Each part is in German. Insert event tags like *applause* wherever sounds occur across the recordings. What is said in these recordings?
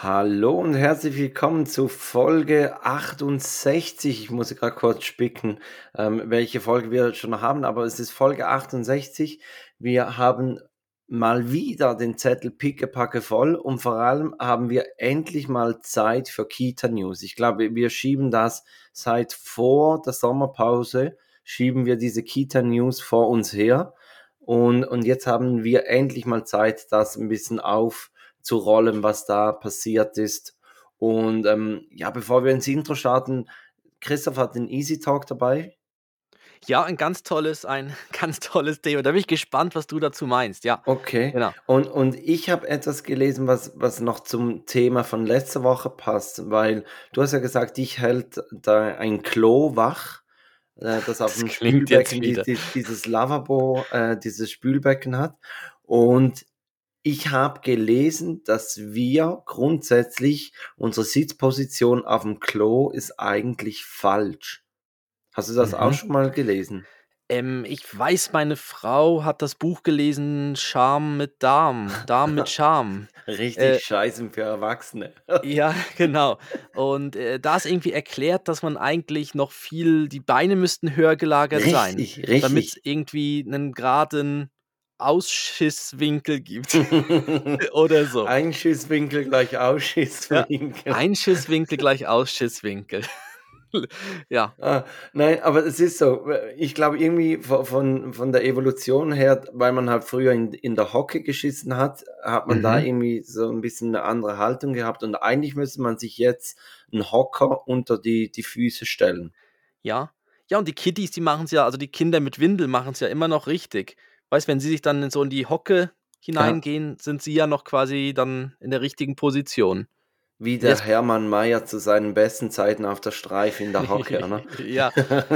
Hallo und herzlich willkommen zu Folge 68. Ich muss gerade kurz spicken, ähm, welche Folge wir schon haben, aber es ist Folge 68. Wir haben mal wieder den Zettel pickepacke voll und vor allem haben wir endlich mal Zeit für Kita News. Ich glaube, wir schieben das seit vor der Sommerpause, schieben wir diese Kita News vor uns her und, und jetzt haben wir endlich mal Zeit, das ein bisschen auf zu rollen, was da passiert ist. Und ähm, ja, bevor wir ins Intro starten, Christoph hat den Easy Talk dabei. Ja, ein ganz tolles, ein *laughs* ganz tolles Thema. Da bin ich gespannt, was du dazu meinst. Ja, Okay. genau. Und, und ich habe etwas gelesen, was, was noch zum Thema von letzter Woche passt, weil du hast ja gesagt, dich hält da ein Klo wach, äh, das *laughs* auf dem Spülbecken die, dieses Lavabo, äh, dieses Spülbecken hat. Und ich habe gelesen, dass wir grundsätzlich unsere Sitzposition auf dem Klo ist eigentlich falsch. Hast du das auch mhm. schon mal gelesen? Ähm, ich weiß, meine Frau hat das Buch gelesen, Charme mit Darm, Darm mit Charme. *laughs* Richtig Äh, Scheißen für Erwachsene. *laughs* ja, genau. Und äh, da ist irgendwie erklärt, dass man eigentlich noch viel, die Beine müssten höher gelagert sein, Richtig, damit es irgendwie einen geraden Ausschisswinkel gibt. *laughs* *laughs* Oder so. Einschisswinkel gleich Ausschisswinkel. Ja, Einschisswinkel gleich Ausschisswinkel. *laughs* ja. Ah, nein, aber es ist so. Ich glaube, irgendwie von, von der Evolution her, weil man halt früher in, in der Hocke geschissen hat, hat man mhm. da irgendwie so ein bisschen eine andere Haltung gehabt. Und eigentlich müsste man sich jetzt einen Hocker unter die, die Füße stellen. Ja. Ja, und die Kiddies, die machen es ja, also die Kinder mit Windel machen es ja immer noch richtig weißt, wenn sie sich dann so in die Hocke hineingehen, ja. sind sie ja noch quasi dann in der richtigen Position. Wie der Jetzt, Hermann Mayer zu seinen besten Zeiten auf der Streif in der Hocke, ne? *laughs* ja,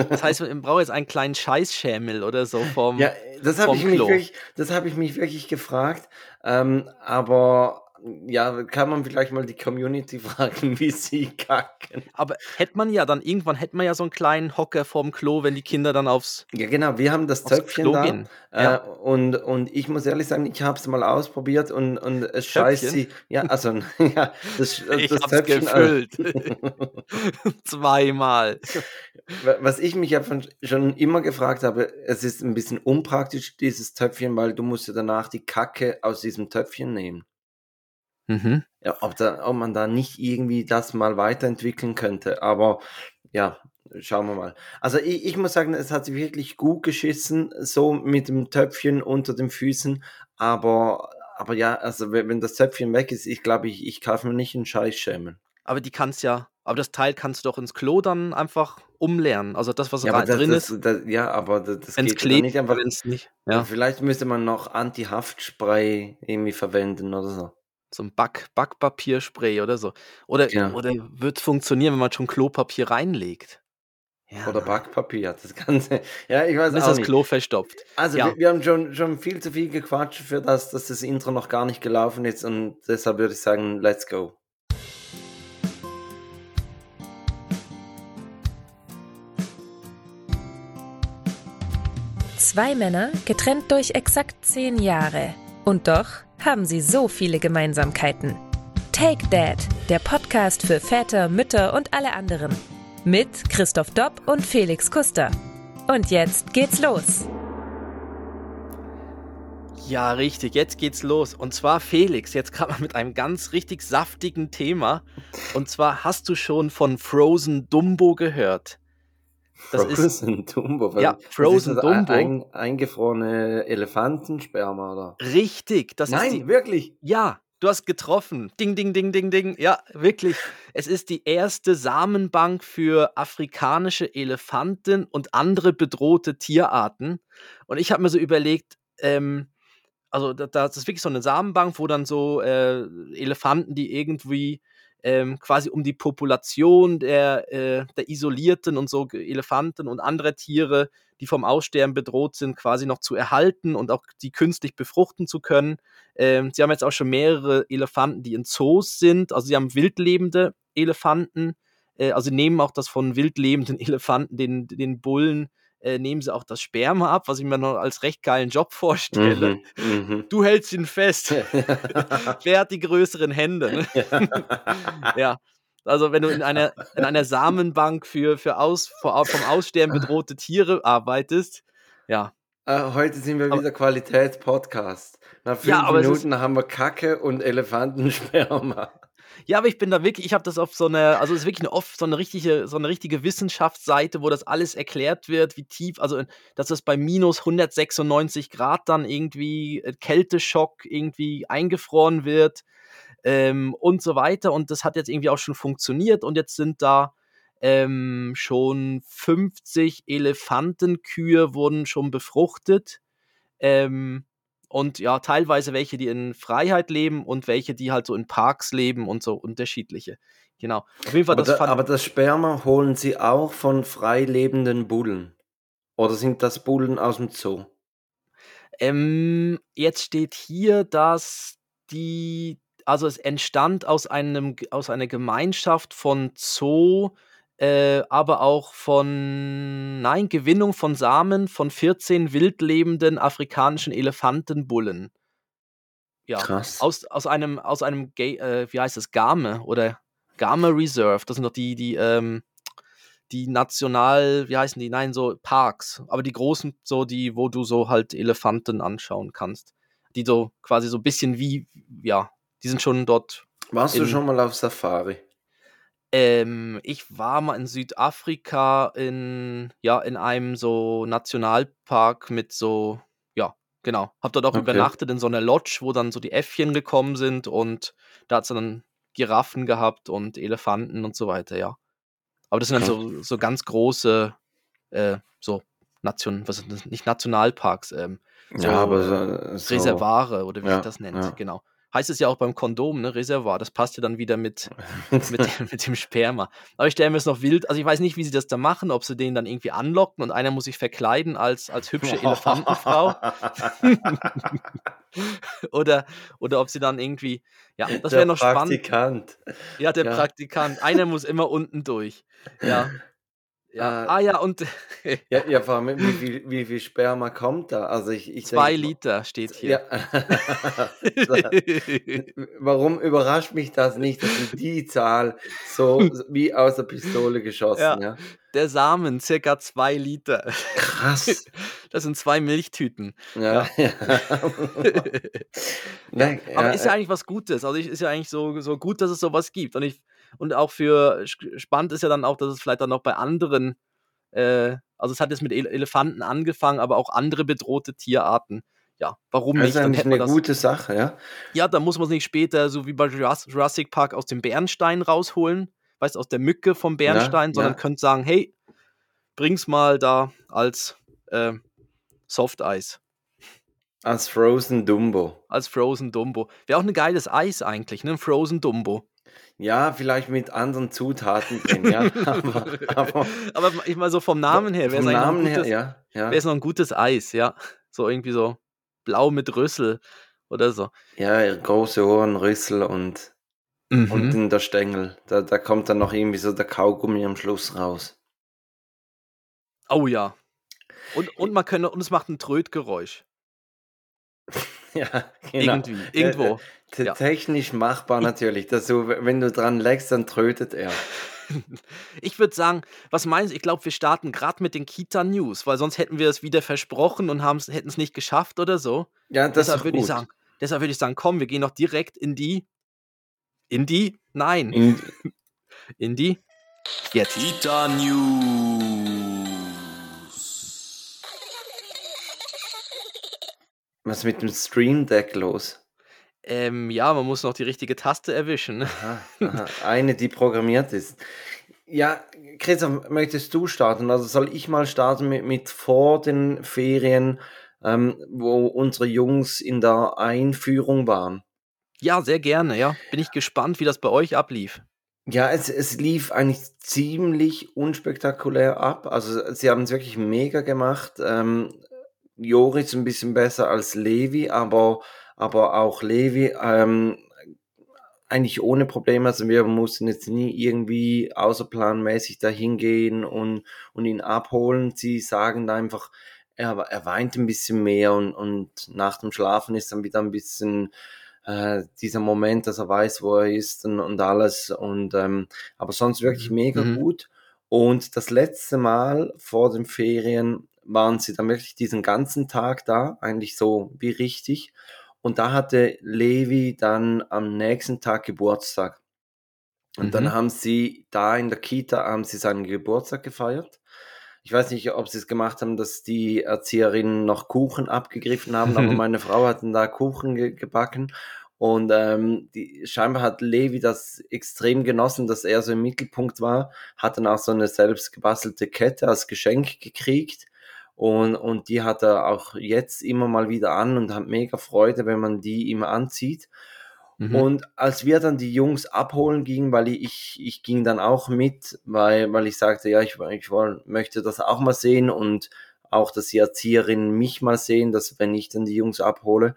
das heißt, man braucht jetzt einen kleinen Scheißschämel oder so vom Ja, das habe ich, mich wirklich, hab ich mich wirklich gefragt, ähm, aber ja, kann man vielleicht mal die Community *laughs* fragen, wie sie kacken. Aber hätte man ja dann irgendwann hätte man ja so einen kleinen Hocker vorm Klo, wenn die Kinder dann aufs Ja, genau, wir haben das Töpfchen Klo da gehen. Äh, ja. und, und ich muss ehrlich sagen, ich habe es mal ausprobiert und, und es scheißt sie. Ja, also *laughs* ja, das, das *laughs* ich das Töpfchen gefüllt. Zweimal. Was ich mich ja schon immer gefragt habe, es ist ein bisschen unpraktisch dieses Töpfchen, weil du musst ja danach die Kacke aus diesem Töpfchen nehmen. Mhm. Ja, ob, da, ob man da nicht irgendwie das mal weiterentwickeln könnte. Aber ja, schauen wir mal. Also ich, ich muss sagen, es hat sich wirklich gut geschissen, so mit dem Töpfchen unter den Füßen. Aber, aber ja, also wenn, wenn das Töpfchen weg ist, ich glaube, ich, ich kaufe mir nicht einen Scheiß schämen. Aber die kannst ja, aber das Teil kannst du doch ins Klo dann einfach umlernen. Also das, was ja, das, drin das, ist. Das, ja, aber das, das geht klebt, nicht einfach. Wenn's nicht, ja. Vielleicht müsste man noch Anti-Haftspray irgendwie verwenden oder so so ein Back Backpapierspray oder so. Oder Ja. oder wird funktionieren, wenn man schon Klopapier reinlegt? Ja. Oder Backpapier, das Ganze. *laughs* Ja, ich weiß Dann ist das nicht. Klo verstopft. Also Ja. wir, wir haben schon, schon viel zu viel gequatscht für das, dass das Intro noch gar nicht gelaufen ist und deshalb würde ich sagen, let's go. Zwei Männer, getrennt durch exakt zehn Jahre. Und doch haben sie so viele Gemeinsamkeiten. Take Dad, der Podcast für Väter, Mütter und alle anderen. Mit Christoph Dopp und Felix Kuster. Und jetzt geht's los. Ja, richtig, jetzt geht's los. Und zwar Felix, jetzt gerade mal mit einem ganz richtig saftigen Thema. Und zwar hast du schon von Frozen Dumbo gehört? Das Frozen ist, Dumbo. Ja, Frozen das Dumbo. Ein, eingefrorene Elefantensperma, oder? Richtig. Das Nein, die, wirklich? Ja, du hast getroffen. Ding, ding, ding, ding, ding. Ja, wirklich. Es ist die erste Samenbank für afrikanische Elefanten und andere bedrohte Tierarten. Und ich habe mir so überlegt, ähm, also das ist wirklich so eine Samenbank, wo dann so äh, Elefanten, die irgendwie ähm, quasi um die Population der, äh, der isolierten und so Elefanten und andere Tiere, die vom Aussterben bedroht sind, quasi noch zu erhalten und auch die künstlich befruchten zu können. Ähm, sie haben jetzt auch schon mehrere Elefanten, die in Zoos sind. Also sie haben wildlebende Elefanten. Äh, also sie nehmen auch das von wildlebenden *laughs* Elefanten, den, den Bullen, äh, nehmen sie auch das Sperma ab, was ich mir noch als recht geilen Job *laughs* vorstelle. Mhm, mhm. du hältst ihn fest. *laughs* *laughs* Wer hat die größeren Hände? Ne? ja. Also wenn du in einer, in einer Samenbank für, für aus, vom Aussterben bedrohte Tiere arbeitest, ja. Uh, heute sind wir wieder Qualitätspodcast. Nach fünf ja, Minuten haben wir Kacke und Elefantensperma. Ja, aber ich bin da wirklich, ich habe das auf so eine, also es ist wirklich eine oft so eine richtige, so eine richtige Wissenschaftsseite, wo das alles erklärt wird, wie tief, also dass das bei minus 196 Grad dann irgendwie äh, Kälteschock irgendwie eingefroren wird ähm, und so weiter. Und das hat jetzt irgendwie auch schon funktioniert und jetzt sind da ähm, schon 50 Elefantenkühe wurden schon befruchtet. Ähm, und ja, teilweise welche, die in Freiheit leben und welche, die halt so in Parks leben und so unterschiedliche. Genau. Auf jeden Fall, aber, das da, aber das Sperma holen sie auch von freilebenden Bullen? Oder sind das Bullen aus dem Zoo? Ähm, jetzt steht hier, dass die, also es entstand aus einem, aus einer Gemeinschaft von Zoo, äh, aber auch von, nein, Gewinnung von Samen von 14 wildlebenden afrikanischen Elefantenbullen. Ja, Krass. Aus, aus einem, aus einem, äh, wie heißt das, Game oder Game Reserve. Das sind doch die, die, ähm, die national, wie heißen die? Nein, so Parks. Aber die großen, so die, wo du so halt Elefanten anschauen kannst. Die so quasi so ein bisschen wie, ja, die sind schon dort. Warst du schon mal auf Safari? Ähm, ich war mal in Südafrika in, ja, in einem so Nationalpark mit so, ja, genau. Hab dort auch okay. übernachtet in so einer Lodge, wo dann so die Äffchen gekommen sind und da hat es dann Giraffen gehabt und Elefanten und so weiter, ja. Aber das sind dann so, so ganz große, äh, so Nation, was sind das? Nicht Nationalparks, ähm, so, ja, aber so, so, Reservare oder wie ja, sich das nennt, ja. genau heißt es ja auch beim Kondom, ne, Reservoir. Das passt ja dann wieder mit, *laughs* mit, dem, mit dem Sperma. Aber ich stelle mir es noch wild, also ich weiß nicht, wie sie das da machen, ob sie den dann irgendwie anlocken und einer muss sich verkleiden als, als hübsche Elefantenfrau. *laughs* oder, oder ob sie dann irgendwie, ja, das wäre noch spannend. Der Praktikant. Ja, der ja. Praktikant. Einer muss immer unten durch. Ja. *laughs* Ja. Äh, ah ja, und. *laughs* ja, ja, vor allem, wie viel, wie viel Sperma kommt da? Also ich, ich Zwei denk, Liter steht hier. Ja. *laughs* Warum überrascht mich das nicht, dass die Zahl so *laughs* wie aus der Pistole geschossen, ja. ja? Der Samen, circa zwei Liter. Krass. Das sind zwei Milchtüten. Ja. ja. ja. Aber ist ja eigentlich was Gutes. Also ist ja eigentlich so, so gut, dass es sowas gibt. Und ich und auch für spannend ist ja dann auch, dass es vielleicht dann noch bei anderen, äh, also es hat jetzt mit Elefanten angefangen, aber auch andere bedrohte Tierarten. Ja, warum das nicht? Das ist eine das, gute Sache, ja. Ja, da muss man es nicht später, so wie bei Jurassic Park, aus dem Bernstein rausholen, weißt du, aus der Mücke vom Bernstein, ja, sondern ja. könnt sagen, hey, bring's mal da als äh, Soft Eis. Als Frozen Dumbo. Als Frozen Dumbo. Wäre auch ein geiles Eis eigentlich, ne? Ein Frozen Dumbo. Ja, vielleicht mit anderen Zutaten drin, ja. *laughs* aber, aber, aber, ich mal so vom Namen her, wäre es Namen her, ja, ja. Wäre es noch ein gutes Eis, ja. So irgendwie so blau mit Rüssel oder so. Ja, große Ohren, Rüssel und mhm. unten der Stängel. Da, da kommt dann noch irgendwie so der Kaugummi am Schluss raus. Oh ja. Und, und man könnte, und es macht ein Trötgeräusch. *laughs* Ja, genau. Irgendwie, irgendwo. Ja. Technisch machbar natürlich. Dass du, wenn du dran leckst, dann trötet er. *laughs* Ich würde sagen, was meinst du? Ich glaube, wir starten gerade mit den Kita-News, weil sonst hätten wir es wieder versprochen und hätten es nicht geschafft oder so. Ja, das deshalb würde ich sagen, Deshalb würde ich sagen, komm, wir gehen noch direkt in die. In die? Nein. In, *laughs* in die. Jetzt. Kita-News. Was ist mit dem Stream Deck los? Ähm, ja, man muss noch die richtige Taste erwischen. *laughs* Aha, aha. Eine, die programmiert ist. Ja, Christoph, möchtest du starten? Also soll ich mal starten mit, mit vor den Ferien, ähm, wo unsere Jungs in der Einführung waren? Ja, sehr gerne, ja. Bin ich gespannt, wie das bei euch ablief. Ja, es, es lief eigentlich ziemlich unspektakulär ab. Also sie haben es wirklich mega gemacht. Ähm, Joris ein bisschen besser als Levi, aber, aber auch Levi ähm, eigentlich ohne Probleme. Also wir mussten jetzt nie irgendwie außerplanmäßig dahin gehen und, und ihn abholen. Sie sagen einfach, er, er weint ein bisschen mehr und, und nach dem Schlafen ist dann wieder ein bisschen äh, dieser Moment, dass er weiß, wo er ist und, und alles. Und ähm, aber sonst wirklich mhm. mega mhm. gut. Und das letzte Mal vor den Ferien waren sie dann wirklich diesen ganzen Tag da, eigentlich so wie richtig. Und da hatte Levi dann am nächsten Tag Geburtstag. Und mhm. dann haben sie da in der Kita haben sie seinen Geburtstag gefeiert. Ich weiß nicht, ob sie es gemacht haben, dass die Erzieherinnen noch Kuchen abgegriffen haben, aber *laughs* meine Frau hat da Kuchen ge gebacken. Und ähm, die, scheinbar hat Levi das extrem genossen, dass er so im Mittelpunkt war, hat dann auch so eine selbst gebastelte Kette als Geschenk gekriegt. Und, und die hat er auch jetzt immer mal wieder an und hat mega Freude, wenn man die ihm anzieht. Mhm. Und als wir dann die Jungs abholen gingen, weil ich, ich ging dann auch mit, weil, weil ich sagte, ja, ich, ich möchte das auch mal sehen und auch, dass die Erzieherinnen mich mal sehen, dass wenn ich dann die Jungs abhole.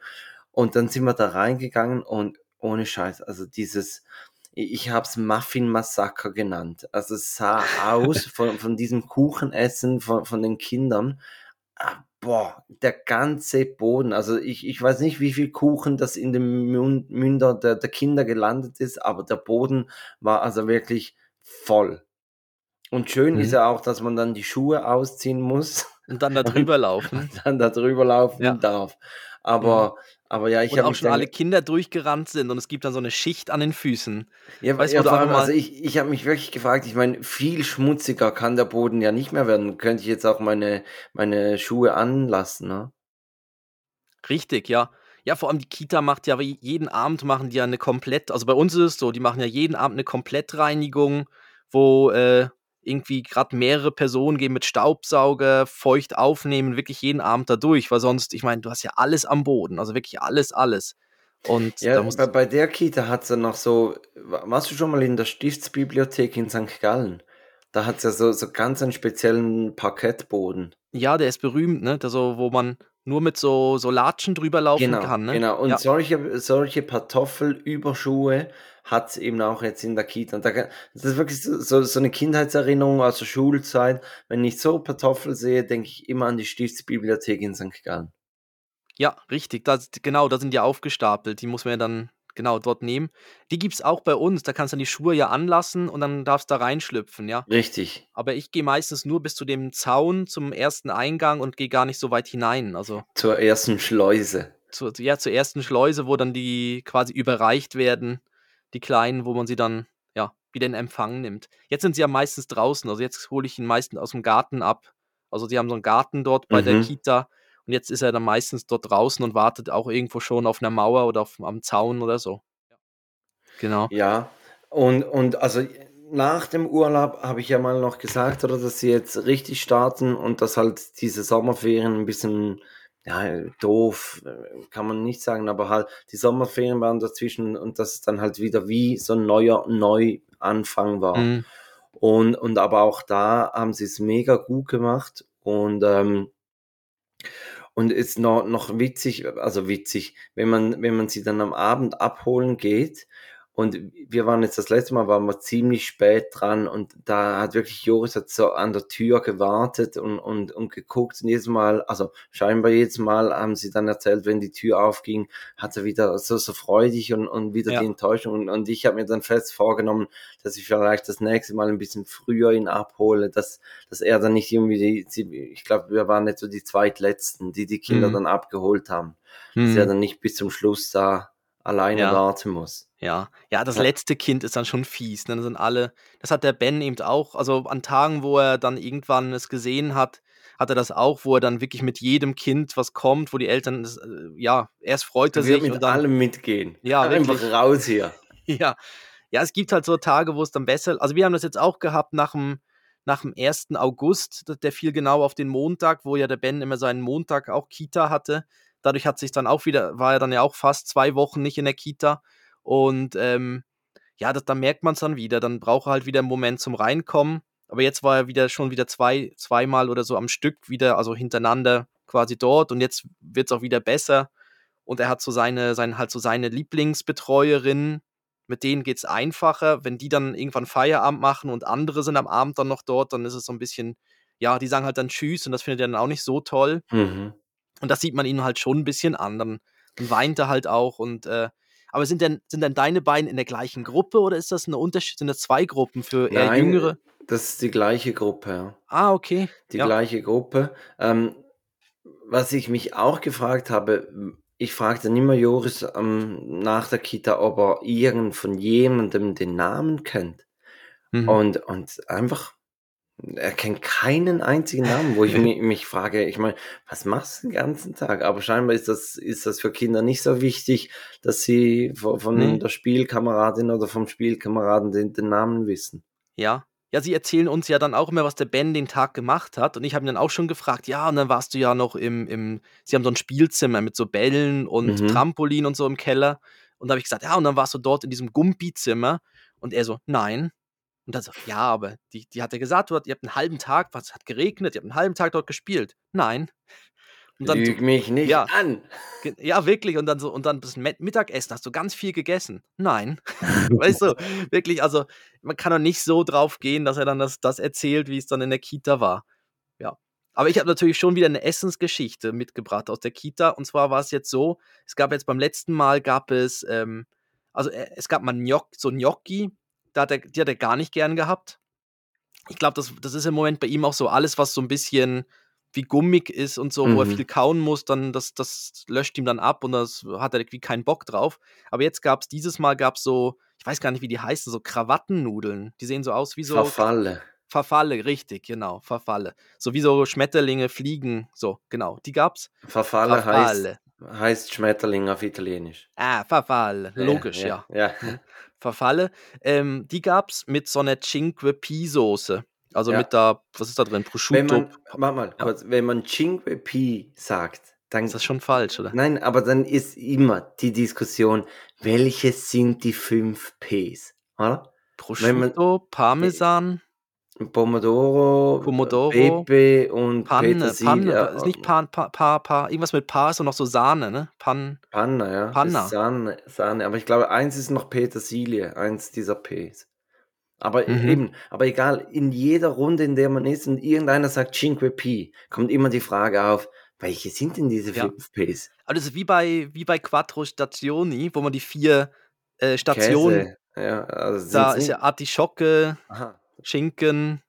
Und dann sind wir da reingegangen und ohne Scheiß, also dieses, ich habe es Muffin-Massaker genannt. Also es sah aus *laughs* von, von diesem Kuchenessen von, von den Kindern. Ah, boah, der ganze Boden. Also ich, ich weiß nicht, wie viel Kuchen das in dem Münder der, der Kinder gelandet ist, aber der Boden war also wirklich voll. Und schön mhm. ist ja auch, dass man dann die Schuhe ausziehen muss. Und dann da *laughs* drüber laufen. Und dann da drüber laufen ja. darf. Aber, mhm. Aber ja, ich habe. auch schon alle Kinder durchgerannt sind und es gibt dann so eine Schicht an den Füßen. Ja, weißt, ja, du allem, also ich, ich habe mich wirklich gefragt, ich meine, viel schmutziger kann der Boden ja nicht mehr werden. Könnte ich jetzt auch meine, meine Schuhe anlassen, ne? Richtig, ja. Ja, vor allem die Kita macht ja jeden Abend machen die ja eine komplett, also bei uns ist es so, die machen ja jeden Abend eine Komplettreinigung, wo äh, irgendwie gerade mehrere Personen gehen mit Staubsauger, feucht aufnehmen, wirklich jeden Abend da durch, weil sonst, ich meine, du hast ja alles am Boden, also wirklich alles, alles. Und ja, bei, bei der Kita hat es ja noch so, warst du schon mal in der Stiftsbibliothek in St. Gallen? Da hat es ja so, so ganz einen speziellen Parkettboden. Ja, der ist berühmt, ne? Der so, wo man nur mit so, so Latschen drüber laufen genau, kann. Ne? Genau, und ja. solche, solche Kartoffelüberschuhe hat es eben auch jetzt in der Kita. Und da, das ist wirklich so, so eine Kindheitserinnerung aus der Schulzeit. Wenn ich so Kartoffel sehe, denke ich immer an die Stiftsbibliothek in St. Gallen. Ja, richtig. Das, genau, da sind die aufgestapelt. Die muss man ja dann genau dort nehmen. Die gibt es auch bei uns. Da kannst du die Schuhe ja anlassen und dann darfst du da reinschlüpfen, ja. Richtig. Aber ich gehe meistens nur bis zu dem Zaun zum ersten Eingang und gehe gar nicht so weit hinein. Also zur ersten Schleuse. Zur, ja, zur ersten Schleuse, wo dann die quasi überreicht werden die Kleinen, wo man sie dann ja wieder in Empfang nimmt. Jetzt sind sie ja meistens draußen, also jetzt hole ich ihn meistens aus dem Garten ab. Also sie haben so einen Garten dort bei mhm. der Kita und jetzt ist er dann meistens dort draußen und wartet auch irgendwo schon auf einer Mauer oder auf, am Zaun oder so. Genau. Ja, und, und also nach dem Urlaub habe ich ja mal noch gesagt, oder dass sie jetzt richtig starten und dass halt diese Sommerferien ein bisschen ja, doof, äh, kann man nicht sagen, aber halt die Sommerferien waren dazwischen und das ist dann halt wieder wie so ein neuer Neuanfang war. Mhm. Und, und aber auch da haben sie es mega gut gemacht und ähm, und ist noch, noch witzig, also witzig, wenn man, wenn man sie dann am Abend abholen geht und wir waren jetzt das letzte Mal, waren wir ziemlich spät dran und da hat wirklich Joris hat so an der Tür gewartet und, und, und geguckt und jedes Mal, also scheinbar jedes Mal haben sie dann erzählt, wenn die Tür aufging, hat er wieder so, so freudig und, und wieder ja. die Enttäuschung und, und ich habe mir dann fest vorgenommen, dass ich vielleicht das nächste Mal ein bisschen früher ihn abhole, dass, dass er dann nicht irgendwie, die, ich glaube, wir waren nicht so die zweitletzten, die die Kinder mhm. dann abgeholt haben, mhm. dass er dann nicht bis zum Schluss da alleine ja. warten muss. Ja, ja, das ja. letzte Kind ist dann schon fies. Ne? Das sind alle, das hat der Ben eben auch. Also an Tagen, wo er dann irgendwann es gesehen hat, hat er das auch, wo er dann wirklich mit jedem Kind, was kommt, wo die Eltern, das, äh, ja, erst freut er sich. mit und dann, allem mitgehen. Ja, einfach raus hier. *laughs* ja. Ja, es gibt halt so Tage, wo es dann besser, also wir haben das jetzt auch gehabt nach dem, nach dem 1. August, der fiel genau auf den Montag, wo ja der Ben immer seinen Montag auch Kita hatte. Dadurch hat sich dann auch wieder, war er dann ja auch fast zwei Wochen nicht in der Kita. Und ähm, ja, dann merkt man es dann wieder. Dann braucht er halt wieder einen Moment zum Reinkommen. Aber jetzt war er wieder schon wieder zwei, zweimal oder so am Stück wieder, also hintereinander quasi dort. Und jetzt wird es auch wieder besser. Und er hat so seine, seine, halt so seine Lieblingsbetreuerin, mit denen geht es einfacher. Wenn die dann irgendwann Feierabend machen und andere sind am Abend dann noch dort, dann ist es so ein bisschen, ja, die sagen halt dann Tschüss und das findet er dann auch nicht so toll. Mhm. Und das sieht man ihnen halt schon ein bisschen an. Dann weint er halt auch und äh, aber sind denn, sind denn deine beiden in der gleichen Gruppe oder ist das eine Unterschied? Sind das zwei Gruppen für eher Nein, Jüngere? das ist die gleiche Gruppe. Ah, okay. Die Ja. gleiche Gruppe. Ähm, was ich mich auch gefragt habe, ich fragte immer Joris ähm, nach der Kita, ob er irgend von jemandem den Namen kennt. Mhm. Und, und einfach, er kennt keinen einzigen Namen, wo ich *laughs* mich, mich frage, ich meine, was machst du den ganzen Tag? Aber scheinbar ist das, ist das für Kinder nicht so wichtig, dass sie von, von Nee. der Spielkameradin oder vom Spielkameraden den, den Namen wissen. Ja. Ja, sie erzählen uns ja dann auch immer, was der Ben den Tag gemacht hat. Und ich habe ihn dann auch schon gefragt, ja, und dann warst du ja noch im, im sie haben so ein Spielzimmer mit so Bällen und Mhm. Trampolin und so im Keller. Und da habe ich gesagt, ja, und dann warst du dort in diesem Gumpi-Zimmer. Und er so, nein. Und dann so, ja, aber die, die hat ja gesagt, ihr habt einen halben Tag, was hat geregnet, ihr habt einen halben Tag dort gespielt. Nein. Und dann, Lüg mich nicht ja. an. Ja, wirklich. Und dann so, und dann bis Mittagessen hast du ganz viel gegessen. Nein. *laughs* *laughs* weißt du, wirklich, also man kann doch nicht so drauf gehen, dass er dann das, das erzählt, wie es dann in der Kita war. Ja. Aber ich habe natürlich schon wieder eine Essensgeschichte mitgebracht aus der Kita. Und zwar war es jetzt so, es gab jetzt beim letzten Mal gab es, ähm, also äh, es gab mal Gnoc so Gnocchi, da hat er, die hat er gar nicht gern gehabt. Ich glaube, das, das ist im Moment bei ihm auch so alles, was so ein bisschen wie gummig ist und so, wo er Mhm. viel kauen muss, dann das, das löscht ihm dann ab und das hat er irgendwie keinen Bock drauf. Aber jetzt gab es, dieses Mal gab es so, ich weiß gar nicht, wie die heißen, so Krawattennudeln. Die sehen so aus wie so Verfalle. Verfalle, richtig, genau, Verfalle. So wie so Schmetterlinge, Fliegen, so, genau, die gab's. Verfalle, Verfalle. Heißt, heißt Schmetterling auf Italienisch. Ah, Verfalle, logisch, ja. Ja. Verfalle. Ähm, die gab's mit so einer Cinque Pie Soße. Also Ja. mit da, was ist da drin? Wenn Prosciutto. man, warte mal, kurz, wenn man Cinque Pi sagt, dann, Ist das schon falsch, oder? nein, aber dann ist immer die Diskussion, welche sind die fünf Ps, oder? wenn man- Prosciutto, Parmesan, Pomodoro, Pomodoro, Pepe und Panne, Petersilie. Panne, ist nicht Pan, Pa, Pa, Pa, irgendwas mit Pa, ist noch so Sahne, ne? Pan, Panna, ja. Panna. Ist Sahne, Sahne. Aber ich glaube, eins ist noch Petersilie, eins dieser Ps. Aber Mhm. eben, aber egal, in jeder Runde, in der man ist und irgendeiner sagt Cinque Pi, kommt immer die Frage auf, welche sind denn diese Ja. fünf Ps? also wie bei, wie bei Quattro Stazioni, wo man die vier äh, Stationen, Käse. Ja, also da ist ja Artischocke, Aha. Schinken,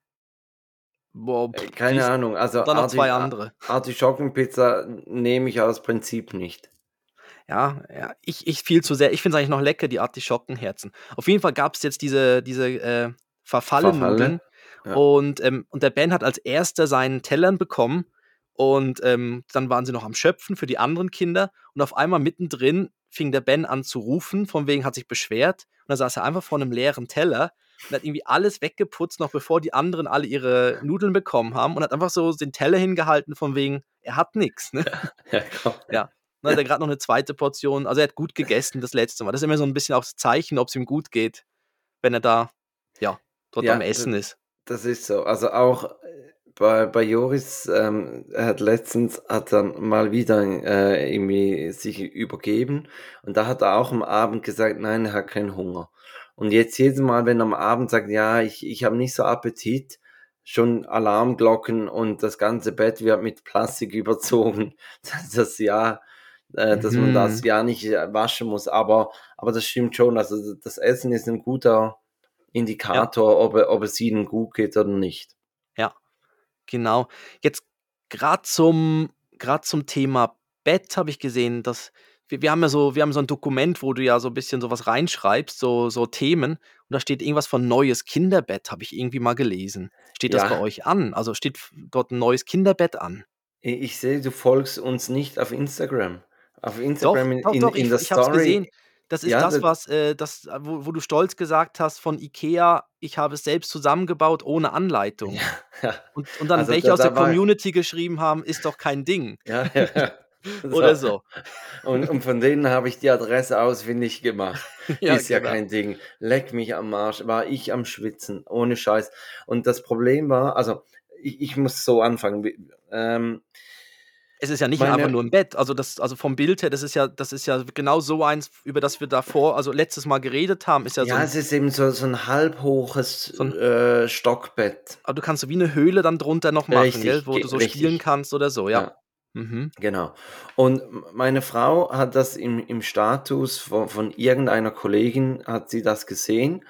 boah, Äh, pff, Keine siehst- Ahnung. Also dann noch Arti- zwei andere. Artischockenpizza nehme ich aus Prinzip nicht. Ja, ja ich, ich viel zu sehr. Ich finde es eigentlich noch lecker, die Artischockenherzen. Auf jeden Fall gab es jetzt diese, diese äh, Verfallennudeln. Ja. Und, ähm, und der Ben hat als erster seinen Tellern bekommen. Und ähm, dann waren sie noch am Schöpfen für die anderen Kinder. Und auf einmal mittendrin fing der Ben an zu rufen, von wegen hat sich beschwert. Und dann saß er einfach vor einem leeren Teller und hat irgendwie alles weggeputzt, noch bevor die anderen alle ihre Nudeln bekommen haben. Und hat einfach so den Teller hingehalten, von wegen, er hat nichts. Ne? *laughs* Ja, komm. Ja. Dann hat er gerade noch eine zweite Portion. Also er hat gut gegessen das letzte Mal. Das ist immer so ein bisschen auch das Zeichen, ob es ihm gut geht, wenn er da, ja, dort Ja, am Essen ist. Das ist so. Also auch äh, bei, bei Joris, ähm, er hat letztens, hat dann mal wieder äh, irgendwie sich übergeben und da hat er auch am Abend gesagt, nein, er hat keinen Hunger. Und jetzt jedes Mal, wenn am Abend sagt, ja, ich, ich habe nicht so Appetit, schon Alarmglocken und das ganze Bett wird mit Plastik *laughs* überzogen, dass das ja, äh, dass man Mhm. das ja nicht äh, waschen muss. Aber, aber das stimmt schon. Also das Essen ist ein guter Indikator, ob, er- ob es ihnen gut geht oder nicht. Genau. Jetzt gerade zum, grad zum Thema Bett habe ich gesehen, dass wir, wir haben ja so, wir haben so ein Dokument, wo du ja so ein bisschen sowas reinschreibst, so, so Themen, und da steht irgendwas von neues Kinderbett, habe ich irgendwie mal gelesen. Steht das Ja. bei euch an? Also steht dort ein neues Kinderbett an? Ich, ich sehe, du folgst uns nicht auf Instagram. Auf Instagram in, doch, in, doch, in ich, der ich Story. gesehen. Das ist Ja, das, das- was, äh, das, wo, wo du stolz gesagt hast von Ikea, ich habe es selbst zusammengebaut ohne *laughs* Anleitung. Ja, Und, und dann Also welche da- aus der da Community geschrieben haben, ist doch kein Ding. ja, ja. Oder so. Und, und von denen habe ich die Adresse ausfindig gemacht. *laughs* ist ja genau. kein Ding. Leck mich am Arsch. War ich am Schwitzen. Ohne Scheiß. Und das Problem war, also ich, ich muss so anfangen. Ähm, Es ist ja nicht Meine- einfach nur ein Bett. Also, das, also vom Bild her, das ist ja, das ist ja genau so eins, über das wir davor, also letztes Mal geredet haben, ist ja, Ja, so. Ein, es ist eben so, so ein halbhoches ein- äh, Stockbett. aber du kannst so wie eine Höhle dann drunter noch machen, Richtig, gell? Wo du so richtig. spielen kannst oder so, ja. Ja. Mhm. Genau. Und meine Frau hat das im, im Status von, von irgendeiner Kollegin, hat sie das gesehen.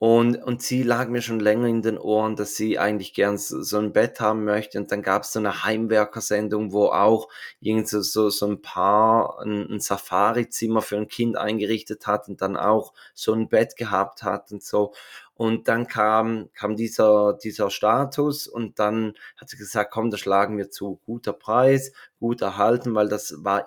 Und, und sie lag mir schon länger in den Ohren, dass sie eigentlich gern so, so ein Bett haben möchte. Und dann gab es so eine Heimwerkersendung, wo auch irgend so, so, so ein Paar ein, ein Safari-Zimmer für ein Kind eingerichtet hat und dann auch so ein Bett gehabt hat und so. Und dann kam, kam dieser, dieser Status und dann hat sie gesagt, komm, da schlagen wir zu. Guter Preis, gut erhalten, weil das war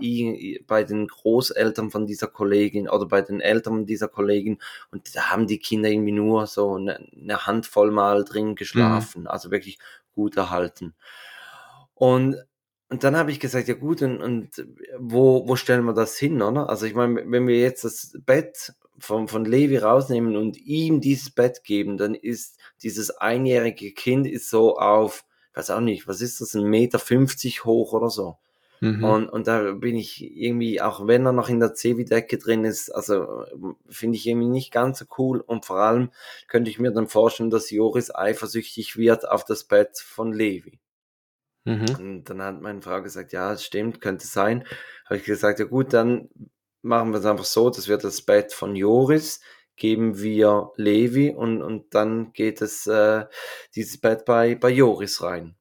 bei den Großeltern von dieser Kollegin oder bei den Eltern dieser Kollegin und da haben die Kinder irgendwie nur so eine, eine Handvoll mal drin geschlafen, also wirklich gut erhalten. Und, und dann habe ich gesagt, ja gut, und, und wo, wo stellen wir das hin, oder? Also ich meine, wenn wir jetzt das Bett von, von Levi rausnehmen und ihm dieses Bett geben, dann ist dieses einjährige Kind ist so auf, weiß auch nicht, was ist das, ein Meter fünfzig hoch oder so. Mhm. Und, und da bin ich irgendwie, auch wenn er noch in der Cevi-Decke drin ist, also ähm, finde ich irgendwie nicht ganz so cool. Und vor allem könnte ich mir dann vorstellen, dass Joris eifersüchtig wird auf das Bett von Levi. Mhm. Und dann hat meine Frau gesagt, ja, es stimmt, könnte sein. Habe ich gesagt, ja gut, dann machen wir es einfach so, dass wir das Bett von Joris geben wir Levi und, und dann geht es äh, dieses Bett bei, bei Joris rein.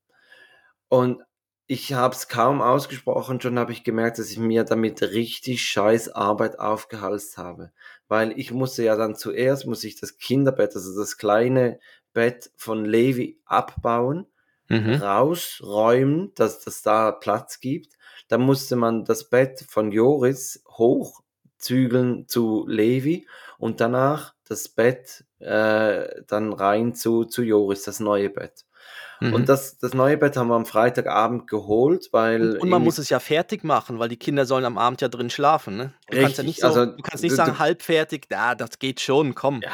Und ich habe es kaum ausgesprochen, schon habe ich gemerkt, dass ich mir damit richtig scheiß Arbeit aufgehalst habe. Weil ich musste ja dann zuerst, muss ich das Kinderbett, also das kleine Bett von Levi abbauen Mhm. rausräumen, dass das da Platz gibt. Dann musste man das Bett von Joris hochzügeln zu Levi und danach das Bett äh, dann rein zu, zu Joris, das neue Bett. Mhm. Und das, das neue Bett haben wir am Freitagabend geholt, weil. Und, und man muss es ja fertig machen, weil die Kinder sollen am Abend ja drin schlafen. Ne? Du kannst ja Richtig, nicht so, also du kannst nicht du- sagen halbfertig, ja, das geht schon, komm. Ja,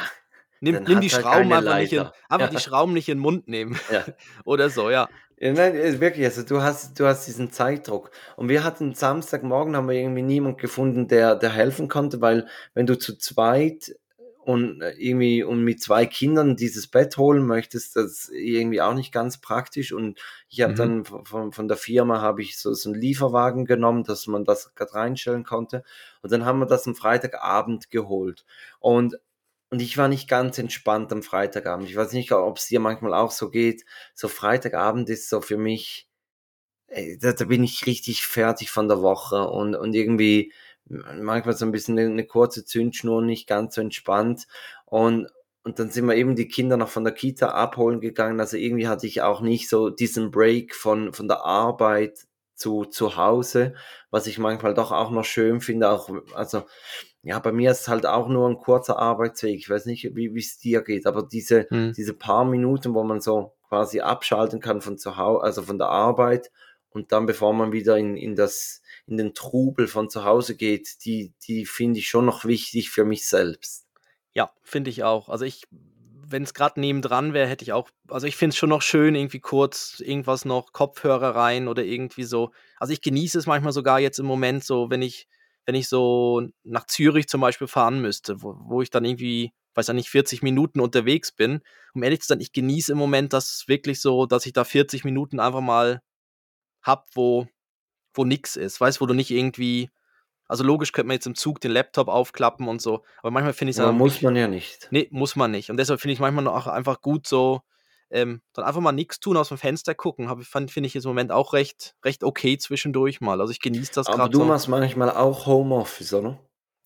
nimm nimm die halt Schrauben einfach nicht, in, einfach Ja. die Schrauben nicht in den Mund nehmen. Ja. *laughs* Oder so, ja. Ja, nein, ist wirklich, also du hast, du hast diesen Zeitdruck. Und wir hatten Samstagmorgen, haben wir irgendwie niemand gefunden, der, der helfen konnte, weil wenn du zu zweit und äh, irgendwie und mit zwei Kindern dieses Bett holen möchtest, das ist irgendwie auch nicht ganz praktisch. Und ich habe Mhm. dann von- von, von der Firma habe ich so, so einen Lieferwagen genommen, dass man das gerade reinstellen konnte. Und dann haben wir das am Freitagabend geholt. Und und ich war nicht ganz entspannt am Freitagabend. Ich weiß nicht, ob es dir manchmal auch so geht. So Freitagabend ist so für mich, ey, da, da bin ich richtig fertig von der Woche und, und irgendwie manchmal so ein bisschen eine, eine kurze Zündschnur, nicht ganz so entspannt. Und, und dann sind wir eben die Kinder noch von der Kita abholen gegangen. Also irgendwie hatte ich auch nicht so diesen Break von, von der Arbeit zu, zu Hause, was ich manchmal doch auch noch schön finde. Auch, also, ja, bei mir ist es halt auch nur ein kurzer Arbeitsweg. Ich weiß nicht, wie es dir geht, aber diese, Hm. diese paar Minuten, wo man so quasi abschalten kann von zu Hause, also von der Arbeit und dann, bevor man wieder in, in das, in den Trubel von zu Hause geht, die, die finde ich schon noch wichtig für mich selbst. Ja, finde ich auch. Also ich, wenn es gerade nebendran wäre, hätte ich auch, also ich finde es schon noch schön, irgendwie kurz irgendwas noch, Kopfhörer rein oder irgendwie so. Also ich genieße es manchmal sogar jetzt im Moment so, wenn ich, wenn ich so nach Zürich zum Beispiel fahren müsste, wo, wo ich dann irgendwie, weiß ja nicht, 40 Minuten unterwegs bin. Um ehrlich zu sein, ich genieße im Moment das wirklich so, dass ich da 40 Minuten einfach mal hab, wo, wo nix ist. Weißt, wo du nicht irgendwie, also logisch könnte man jetzt im Zug den Laptop aufklappen und so, aber manchmal finde ich es dann muss man ja nicht. Nee, muss man nicht. Und deshalb finde ich manchmal auch einfach gut so, ähm, dann einfach mal nichts tun, aus dem Fenster gucken. Finde ich jetzt im Moment auch recht, recht okay zwischendurch mal. Also ich genieße das Aber gerade du so. machst manchmal auch Homeoffice, oder?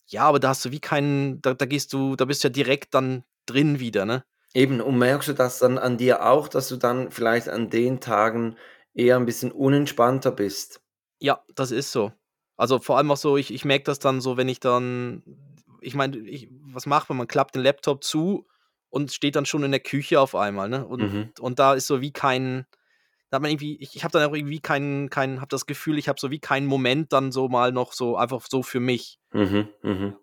Ja, aber da hast du wie keinen, da, da gehst du, da bist du ja direkt dann drin wieder, ne? Eben, und merkst du das dann an dir auch, dass du dann vielleicht an den Tagen eher ein bisschen unentspannter bist? Ja, das ist so. Also vor allem auch so, ich, ich merke das dann so, wenn ich dann, ich meine, ich, was macht man? Man klappt den Laptop zu und steht dann schon in der Küche auf einmal, ne? Und, Mhm. und da ist so wie kein, da hat man irgendwie, ich, ich habe dann auch irgendwie keinen, kein, habe das Gefühl, ich habe so wie keinen Moment dann so mal noch so einfach so für mich. Mhm, mhm.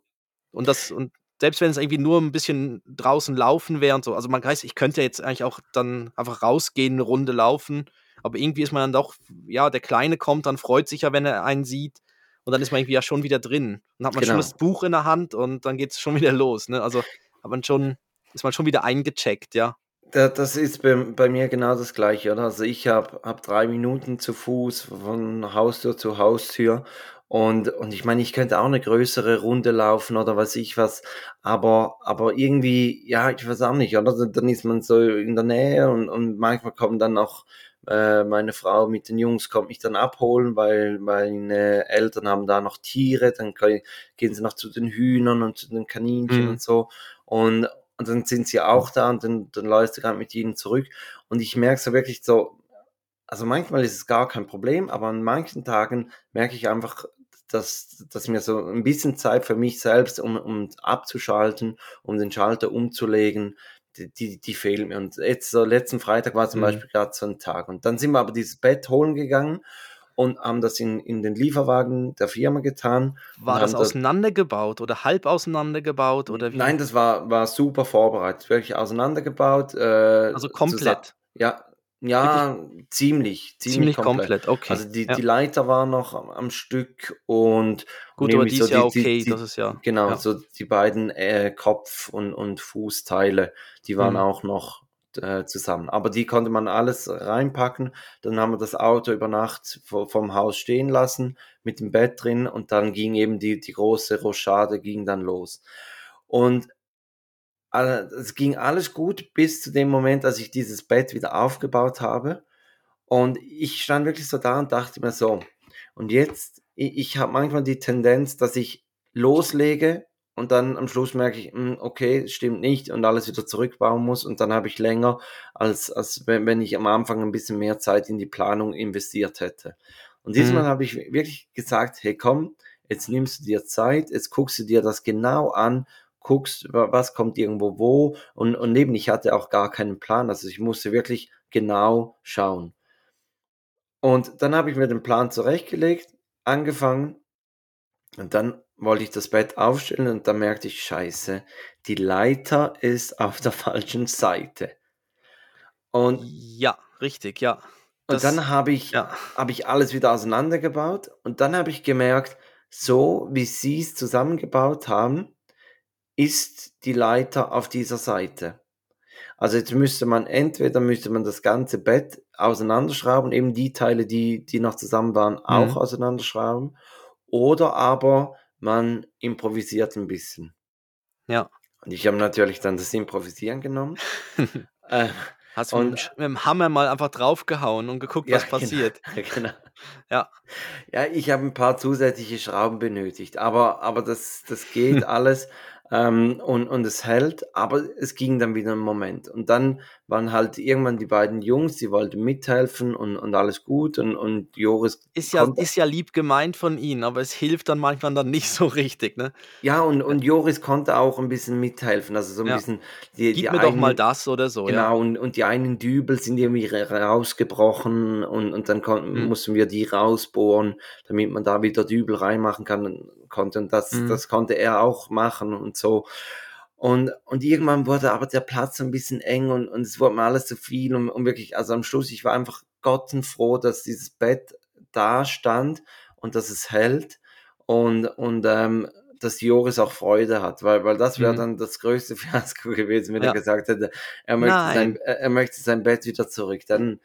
Und das, und selbst wenn es irgendwie nur ein bisschen draußen laufen wäre und so, also man weiß, ich könnte jetzt eigentlich auch dann einfach rausgehen, eine Runde laufen Aber irgendwie ist man dann doch, ja, der Kleine kommt, dann freut sich ja, wenn er einen sieht. Und dann ist man irgendwie ja schon wieder drin. Dann hat man Genau. schon das Buch in der Hand und dann geht es schon *laughs* wieder los. Ne? Also hat man schon, ist man schon wieder eingecheckt, ja. Da, das ist bei, bei mir genau das Gleiche, oder? Also ich habe hab drei Minuten zu Fuß von Haustür zu Haustür und, und ich meine, ich könnte auch eine größere Runde laufen oder weiß ich was, aber, aber irgendwie, ja, ich weiß auch nicht, oder? Dann- ist man so in der Nähe und, und manchmal kommen dann auch äh, meine Frau mit den Jungs kommt mich dann abholen, weil meine Eltern haben da noch Tiere, dann gehen gehen sie noch zu den Hühnern und zu den Kaninchen Mhm. und so und, und dann sind sie auch da und dann, dann läufst du gerade mit ihnen zurück. Und ich merke so wirklich so, also manchmal ist es gar kein Problem, aber an manchen Tagen merke ich einfach, dass, dass mir so ein bisschen Zeit für mich selbst, um, um abzuschalten, um den Schalter umzulegen, die, die, die fehlt mir. Und jetzt, so letzten Freitag war zum Mhm. Beispiel gerade so ein Tag. Und dann sind wir aber dieses Bett holen gegangen und haben das in, in den Lieferwagen der Firma getan. War das auseinandergebaut oder halb auseinandergebaut oder wie? Nein, das war, war super vorbereitet, wirklich auseinandergebaut. Äh, also komplett. Ja, ja, ziemlich, ziemlich, Ziemlich komplett. komplett, okay. Also die, ja. die Leiter war noch am, am Stück und Gut, aber die ist ja die- okay, die, das ist ja. genau, ja. so die beiden äh, Kopf- und, und Fußteile, die waren Mhm. auch noch äh, zusammen. Aber die konnte man alles reinpacken. Dann haben wir das Auto über Nacht vo- vom Haus stehen lassen mit dem Bett drin und dann ging eben die, die große Rochade ging dann los. Und äh, es ging alles gut bis zu dem Moment, als ich dieses Bett wieder aufgebaut habe. Und ich stand wirklich so da und dachte mir so, und jetzt, ich, ich habe manchmal die Tendenz, dass ich loslege und dann am Schluss merke ich, hm, okay, stimmt nicht und alles wieder zurückbauen muss und dann habe ich länger, als, als wenn, wenn ich am Anfang ein bisschen mehr Zeit in die Planung investiert hätte. Und diesmal Mhm. habe ich wirklich gesagt, hey komm, jetzt nimmst du dir Zeit, jetzt guckst du dir das genau an, guckst, wa- was kommt irgendwo wo und, und neben, ich hatte auch gar keinen Plan, also ich musste wirklich genau schauen. Und dann habe ich mir den Plan zurechtgelegt, angefangen und dann wollte ich das Bett aufstellen und dann merkte ich, scheiße, die Leiter ist auf der *laughs* falschen Seite. Und, ja, richtig, ja. und Das- dann habe ich, Ja. habe ich alles wieder auseinandergebaut und dann habe ich gemerkt, so wie sie es zusammengebaut haben, ist die Leiter auf dieser Seite. Also jetzt müsste man entweder müsste man das ganze Bett auseinanderschrauben, eben die Teile, die, die noch zusammen waren, auch Mhm. auseinanderschrauben, oder aber man improvisiert ein bisschen. Ja. Und ich habe natürlich dann das Improvisieren genommen. *laughs* äh, Hast du mit, Und- mit dem Hammer mal einfach draufgehauen und geguckt, was genau, passiert. *laughs* Genau. *laughs* Ja. Ja, ich habe ein paar zusätzliche Schrauben benötigt, aber, aber das, das geht alles ähm, und, und es hält, aber es ging dann wieder einen Moment. Und dann waren halt irgendwann die beiden Jungs, die wollten mithelfen und, und alles gut und, und Joris Ist ja, ist ja lieb gemeint von ihnen, aber es hilft dann manchmal dann nicht so richtig, ne? ja, und, und Joris konnte auch ein bisschen mithelfen, also so ein Ja. bisschen die, Gib die mir doch mal einen- das oder so, Genau, ja. und, und die einen Dübel sind irgendwie ra- rausgebrochen und, und dann konnten, Mhm. mussten wir die rausbohren, damit man da wieder Dübel reinmachen kann, konnte. Und das, Mhm. das konnte er auch machen und so. Und, und irgendwann wurde aber der Platz ein bisschen eng und, und es wurde mir alles zu viel und, und wirklich, also am Schluss, ich war einfach gottenfroh, dass dieses Bett da stand und dass es hält und, und ähm, dass Joris auch Freude hat, weil, weil das wäre Mhm. dann das größte *laughs* Fiasko gewesen, wenn Ja. er gesagt hätte, er möchte, Nein. sein, er möchte sein Bett wieder zurück. Dann,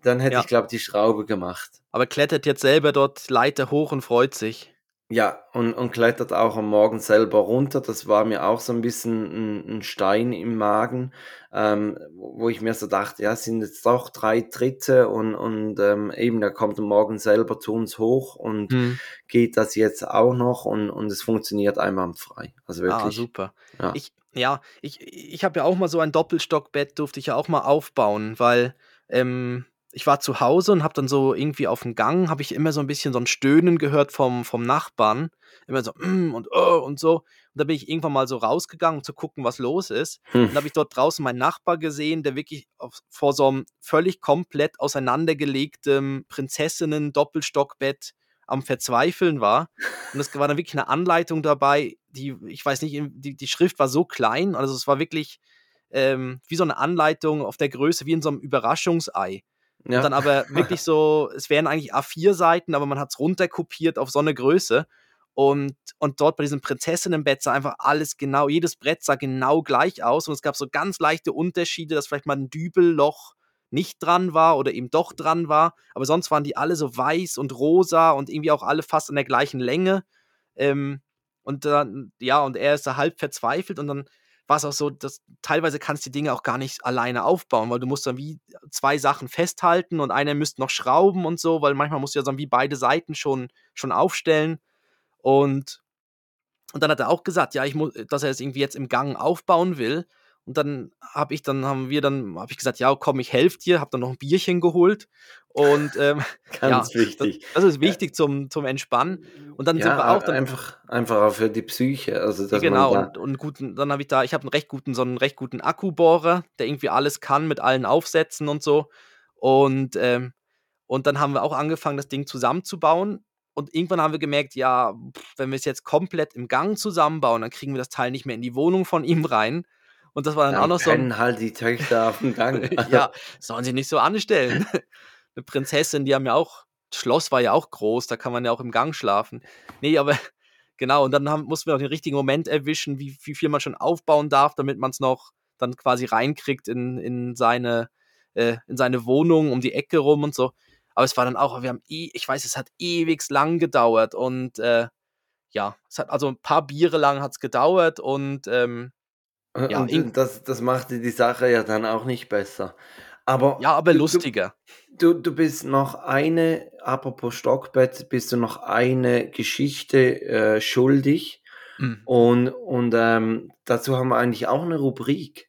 dann hätte Ja. ich, glaube die Schraube gemacht. Aber klettert jetzt selber dort Leiter hoch und freut sich. Ja, und, und klettert auch am Morgen selber runter. Das war mir auch so ein bisschen ein, ein Stein im Magen, ähm, wo ich mir so dachte, ja, es sind jetzt doch drei Tritte und, und ähm, eben, er kommt am Morgen selber zu uns hoch und Hm. geht das jetzt auch noch und, und es funktioniert einwandfrei. Also Ah, wirklich. super. Ja. Ich, ja, ich, ich habe ja auch mal so ein Doppelstockbett, durfte ich ja auch mal aufbauen, weil ähm, ich war zu Hause und habe dann so irgendwie auf dem Gang, habe ich immer so ein bisschen so ein Stöhnen gehört vom, vom Nachbarn. Immer so, mm, und oh, und so. Und da bin ich irgendwann mal so rausgegangen, um zu gucken, was los ist. Hm. Und habe ich dort draußen meinen Nachbar gesehen, der wirklich auf, vor so einem völlig komplett auseinandergelegtem Prinzessinnen-Doppelstockbett am Verzweifeln war. Und es war dann wirklich eine Anleitung dabei, die, ich weiß nicht, die, die Schrift war so klein, also es war wirklich ähm, wie so eine Anleitung auf der Größe, wie in so einem Überraschungsei. Ja. Und dann aber *laughs* wirklich so, es wären eigentlich A4-Seiten, aber man hat es runterkopiert auf so eine Größe. Und, und dort bei diesem Prinzessinnenbett sah einfach alles genau, jedes Brett sah genau gleich aus. Und es gab so ganz leichte Unterschiede, dass vielleicht mal ein Dübelloch nicht dran war oder eben doch dran war. Aber sonst waren die alle so weiß und rosa und irgendwie auch alle fast an der gleichen Länge. Ähm, und dann, ja, und er ist da halb verzweifelt und dann war es auch so, dass teilweise kannst du die Dinge auch gar nicht alleine aufbauen, weil du musst dann wie zwei Sachen festhalten und einer müsste noch schrauben und so, weil manchmal musst du ja dann wie beide Seiten schon, schon aufstellen. Und, und dann hat er auch gesagt, ja, ich muss, dass er es irgendwie jetzt im Gang aufbauen will. Und dann habe ich, dann haben wir dann, habe ich gesagt, ja, komm, ich helfe dir, habe dann noch ein Bierchen geholt. Und ähm, *laughs* ganz ja, wichtig. Das, das, ist wichtig zum, zum Entspannen. Und dann ja, sind wir auch dann, einfach, einfach auch für die Psyche. Also, dass genau, man und, und guten, dann habe ich da, ich habe einen recht guten, so einen recht guten Akkubohrer, der irgendwie alles kann mit allen Aufsätzen und so. Und, ähm, und dann haben wir auch angefangen, das Ding zusammenzubauen. Und irgendwann haben wir gemerkt, ja, wenn wir es jetzt komplett im Gang zusammenbauen, dann kriegen wir das Teil nicht mehr in die Wohnung von ihm rein. Und das war dann, dann auch noch so. Ein, halt die Töchter auf dem Gang. *laughs* ja, sollen sie nicht so anstellen. *laughs* Eine Prinzessin, die haben ja auch, das Schloss war ja auch groß, da kann man ja auch im Gang schlafen. Nee, aber *laughs* genau, und dann haben, mussten wir noch den richtigen Moment erwischen, wie, wie viel man schon aufbauen darf, damit man es noch dann quasi reinkriegt in, in, seine, äh, in seine Wohnung um die Ecke rum und so. Aber es war dann auch, wir haben, eh, ich weiß, es hat ewig lang gedauert und äh, ja, es hat also ein paar Biere lang hat es gedauert und ähm, ja, und das, das machte die Sache ja dann auch nicht besser. Aber ja, aber lustiger. Du, du bist noch eine, apropos Stockbett, bist du noch eine Geschichte äh, schuldig. Mhm. Und, und ähm, dazu haben wir eigentlich auch eine Rubrik.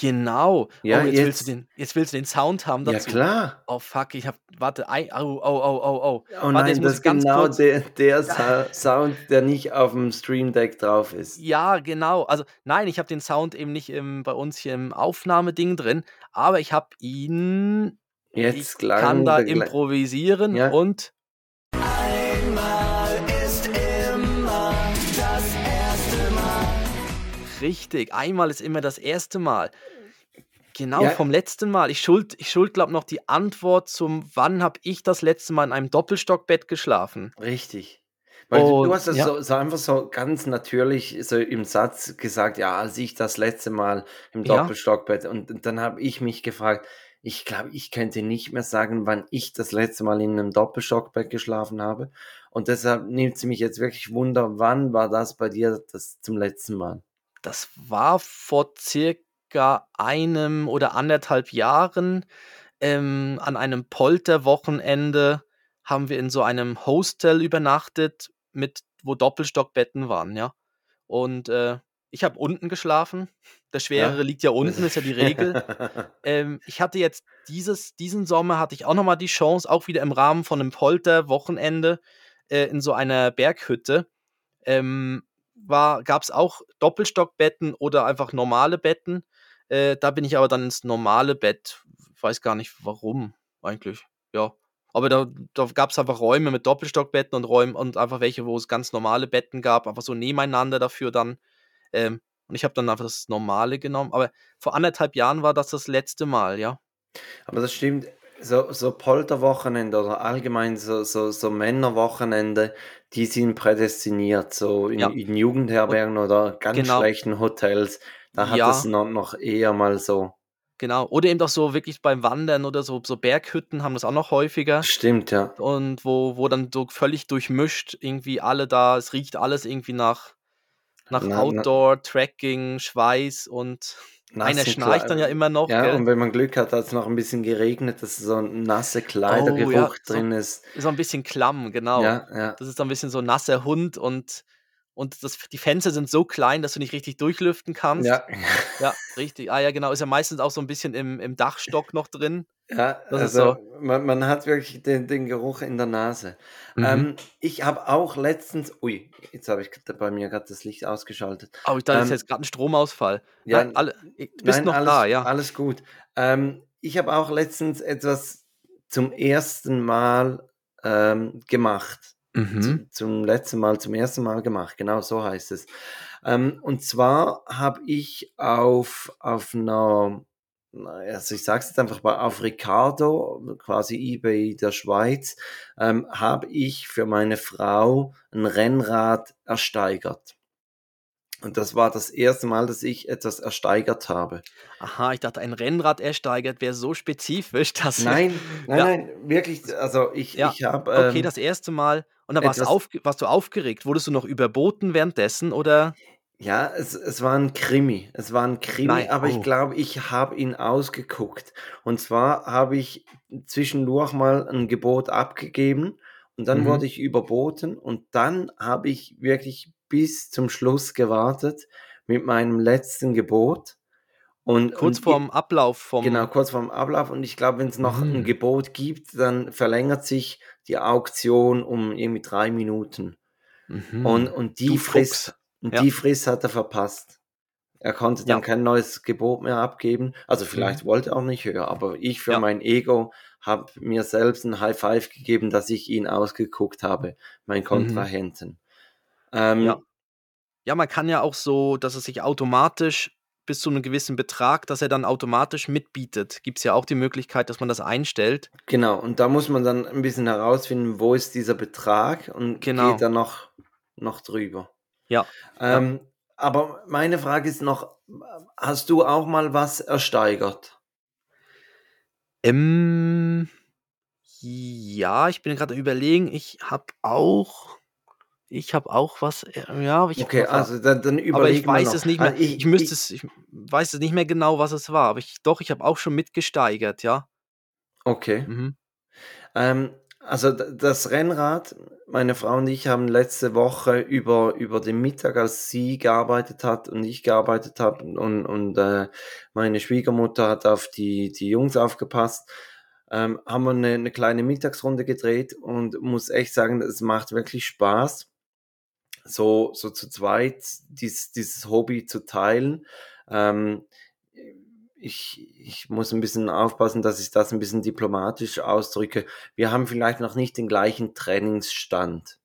Genau. Ja, oh, jetzt, jetzt, willst du den, jetzt willst du den Sound haben dazu. Ja, klar. Oh, fuck, ich hab, warte, oh, oh, oh, oh, oh. Oh warte, nein, das ist genau der, der *laughs* Sound, der nicht auf dem Stream Deck drauf ist. Ja, genau. Also, nein, ich habe den Sound eben nicht im, bei uns hier im Aufnahmeding drin, aber ich habe ihn. Jetzt ich kann da improvisieren ja. und Richtig, einmal ist immer das erste Mal. Genau, ja. vom letzten Mal. Ich schuld, ich schuld glaube noch die Antwort zum, wann habe ich das letzte Mal in einem Doppelstockbett geschlafen. Richtig. Weil Und, du hast das ja. so, so, einfach so ganz natürlich so im Satz gesagt, ja, als ich das letzte Mal im Doppelstockbett. Ja. Und dann habe ich mich gefragt, ich glaube, ich könnte nicht mehr sagen, wann ich das letzte Mal in einem Doppelstockbett geschlafen habe. Und deshalb nimmt es mich jetzt wirklich Wunder, wann war das bei dir das zum letzten Mal? Das war vor circa einem oder anderthalb Jahren ähm, an einem Polterwochenende haben wir in so einem Hostel übernachtet, mit wo Doppelstockbetten waren, ja. Und äh, ich habe unten geschlafen. Der Schwerere ja. liegt ja unten, ist ja die Regel. *laughs* ähm, ich hatte jetzt dieses, diesen Sommer hatte ich auch nochmal die Chance, auch wieder im Rahmen von einem Polterwochenende äh, in so einer Berghütte. Ähm, gab es auch Doppelstockbetten oder einfach normale Betten. Äh, da bin ich aber dann ins normale Bett. Weiß gar nicht warum eigentlich. Ja. Aber da, da gab es einfach Räume mit Doppelstockbetten und Räume und einfach welche, wo es ganz normale Betten gab, einfach so nebeneinander dafür dann. Ähm, und ich habe dann einfach das Normale genommen. Aber vor anderthalb Jahren war das das letzte Mal, ja. Aber das stimmt so, so Polterwochenende oder allgemein so, so, so Männerwochenende, die sind prädestiniert, so in, ja. in Jugendherbergen oder ganz genau. schlechten Hotels. Da hat ja. es noch, noch eher mal so. Genau. Oder eben auch so wirklich beim Wandern oder so, so Berghütten haben das auch noch häufiger. Stimmt, ja. Und wo, wo dann so völlig durchmischt irgendwie alle da, es riecht alles irgendwie nach, nach na, Outdoor, na. Tracking, Schweiß und einer schnarcht dann ja immer noch. Ja, gell? und wenn man Glück hat, hat es noch ein bisschen geregnet, dass so ein nasse Kleidergeruch oh, ja, drin so, ist. So ein bisschen klamm, genau. Ja, ja. Das ist so ein bisschen so nasser Hund und, und das, die Fenster sind so klein, dass du nicht richtig durchlüften kannst. Ja. Ja, *laughs* richtig. Ah ja, genau. Ist ja meistens auch so ein bisschen im, im Dachstock noch drin. Ja, das also so. man, man, hat wirklich den, den Geruch in der Nase. Mhm. Ähm, ich habe auch letztens, ui, jetzt habe ich bei mir gerade das Licht ausgeschaltet. Oh, ich dachte, ähm, ist jetzt gerade ein Stromausfall. Ja, nein, alle, du bist nein, noch alles, da, ja. Alles gut. Ähm, ich habe auch letztens etwas zum ersten Mal ähm, gemacht. Mhm. Zum, letzten Mal, zum ersten Mal gemacht, genau so heißt es. Ähm, und zwar habe ich auf, auf einer also ich sage es jetzt einfach mal, auf Ricardo, quasi eBay der Schweiz, ähm, habe ich für meine Frau ein Rennrad ersteigert. Und das war das erste Mal, dass ich etwas ersteigert habe. Aha, ich dachte, ein Rennrad ersteigert wäre so spezifisch, *laughs* dass. Nein, nein, ja. nein, wirklich. Also ich, ja. ich habe. Ähm, okay, das erste Mal. Und dann warst, auf, warst du aufgeregt. Wurdest du noch überboten währenddessen oder? Ja, es, es war ein Krimi. Es war ein Krimi, Nein, aber oh. ich glaube, ich habe ihn ausgeguckt. Und zwar habe ich zwischendurch mal ein Gebot abgegeben und dann mhm. wurde ich überboten und dann habe ich wirklich bis zum Schluss gewartet mit meinem letzten Gebot. Und, kurz und vorm Ablauf vom. Genau, kurz vorm Ablauf. Und ich glaube, wenn es noch mhm. ein Gebot gibt, dann verlängert sich die Auktion um irgendwie drei Minuten. Mhm. Und, und die Frist, und ja. die Frist hat er verpasst. Er konnte dann ja. kein neues Gebot mehr abgeben. Also vielleicht mhm. wollte er auch nicht höher, aber ich für ja. mein Ego habe mir selbst ein High Five gegeben, dass ich ihn ausgeguckt habe, mein mhm. Kontrahenten. Ähm, ja. ja, man kann ja auch so, dass es sich automatisch bis zu einem gewissen Betrag, dass er dann automatisch mitbietet. Gibt es ja auch die Möglichkeit, dass man das einstellt. Genau, und da muss man dann ein bisschen herausfinden, wo ist dieser Betrag und genau. geht dann noch, noch drüber. Ja. Ähm, ja. Aber meine Frage ist noch, hast du auch mal was ersteigert? Ähm, ja, ich bin gerade überlegen, ich habe auch ich habe auch was, äh, ja, ich Okay, also dann, dann aber ich weiß noch. es nicht mehr. Ich, ich müsste ich, es, ich weiß es nicht mehr genau, was es war, aber ich, doch, ich habe auch schon mitgesteigert, ja. Okay. Mhm. Ähm, also das Rennrad, meine Frau und ich haben letzte Woche über, über den Mittag, als sie gearbeitet hat und ich gearbeitet habe und, und äh, meine Schwiegermutter hat auf die, die Jungs aufgepasst, ähm, haben wir eine, eine kleine Mittagsrunde gedreht und muss echt sagen, es macht wirklich Spaß, so, so zu zweit dies, dieses Hobby zu teilen. Ähm, ich, ich muss ein bisschen aufpassen, dass ich das ein bisschen diplomatisch ausdrücke. Wir haben vielleicht noch nicht den gleichen Trainingsstand.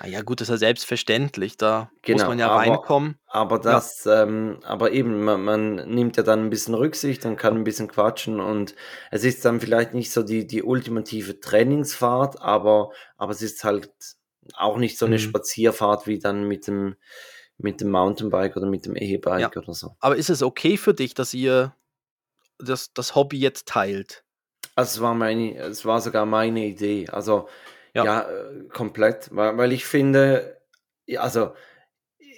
Ah ja, gut, das ist ja selbstverständlich. Da genau, muss man ja aber, reinkommen. Aber das, ja. ähm, aber eben, man, man, nimmt ja dann ein bisschen Rücksicht und kann ein bisschen quatschen und es ist dann vielleicht nicht so die, die ultimative Trainingsfahrt, aber, aber es ist halt auch nicht so eine mhm. Spazierfahrt wie dann mit dem, mit dem Mountainbike oder mit dem E-Bike ja. oder so. Aber ist es okay für dich, dass ihr das, das Hobby jetzt teilt? Also es war meine, es war sogar meine Idee. Also ja, ja äh, komplett, weil, weil ich finde, also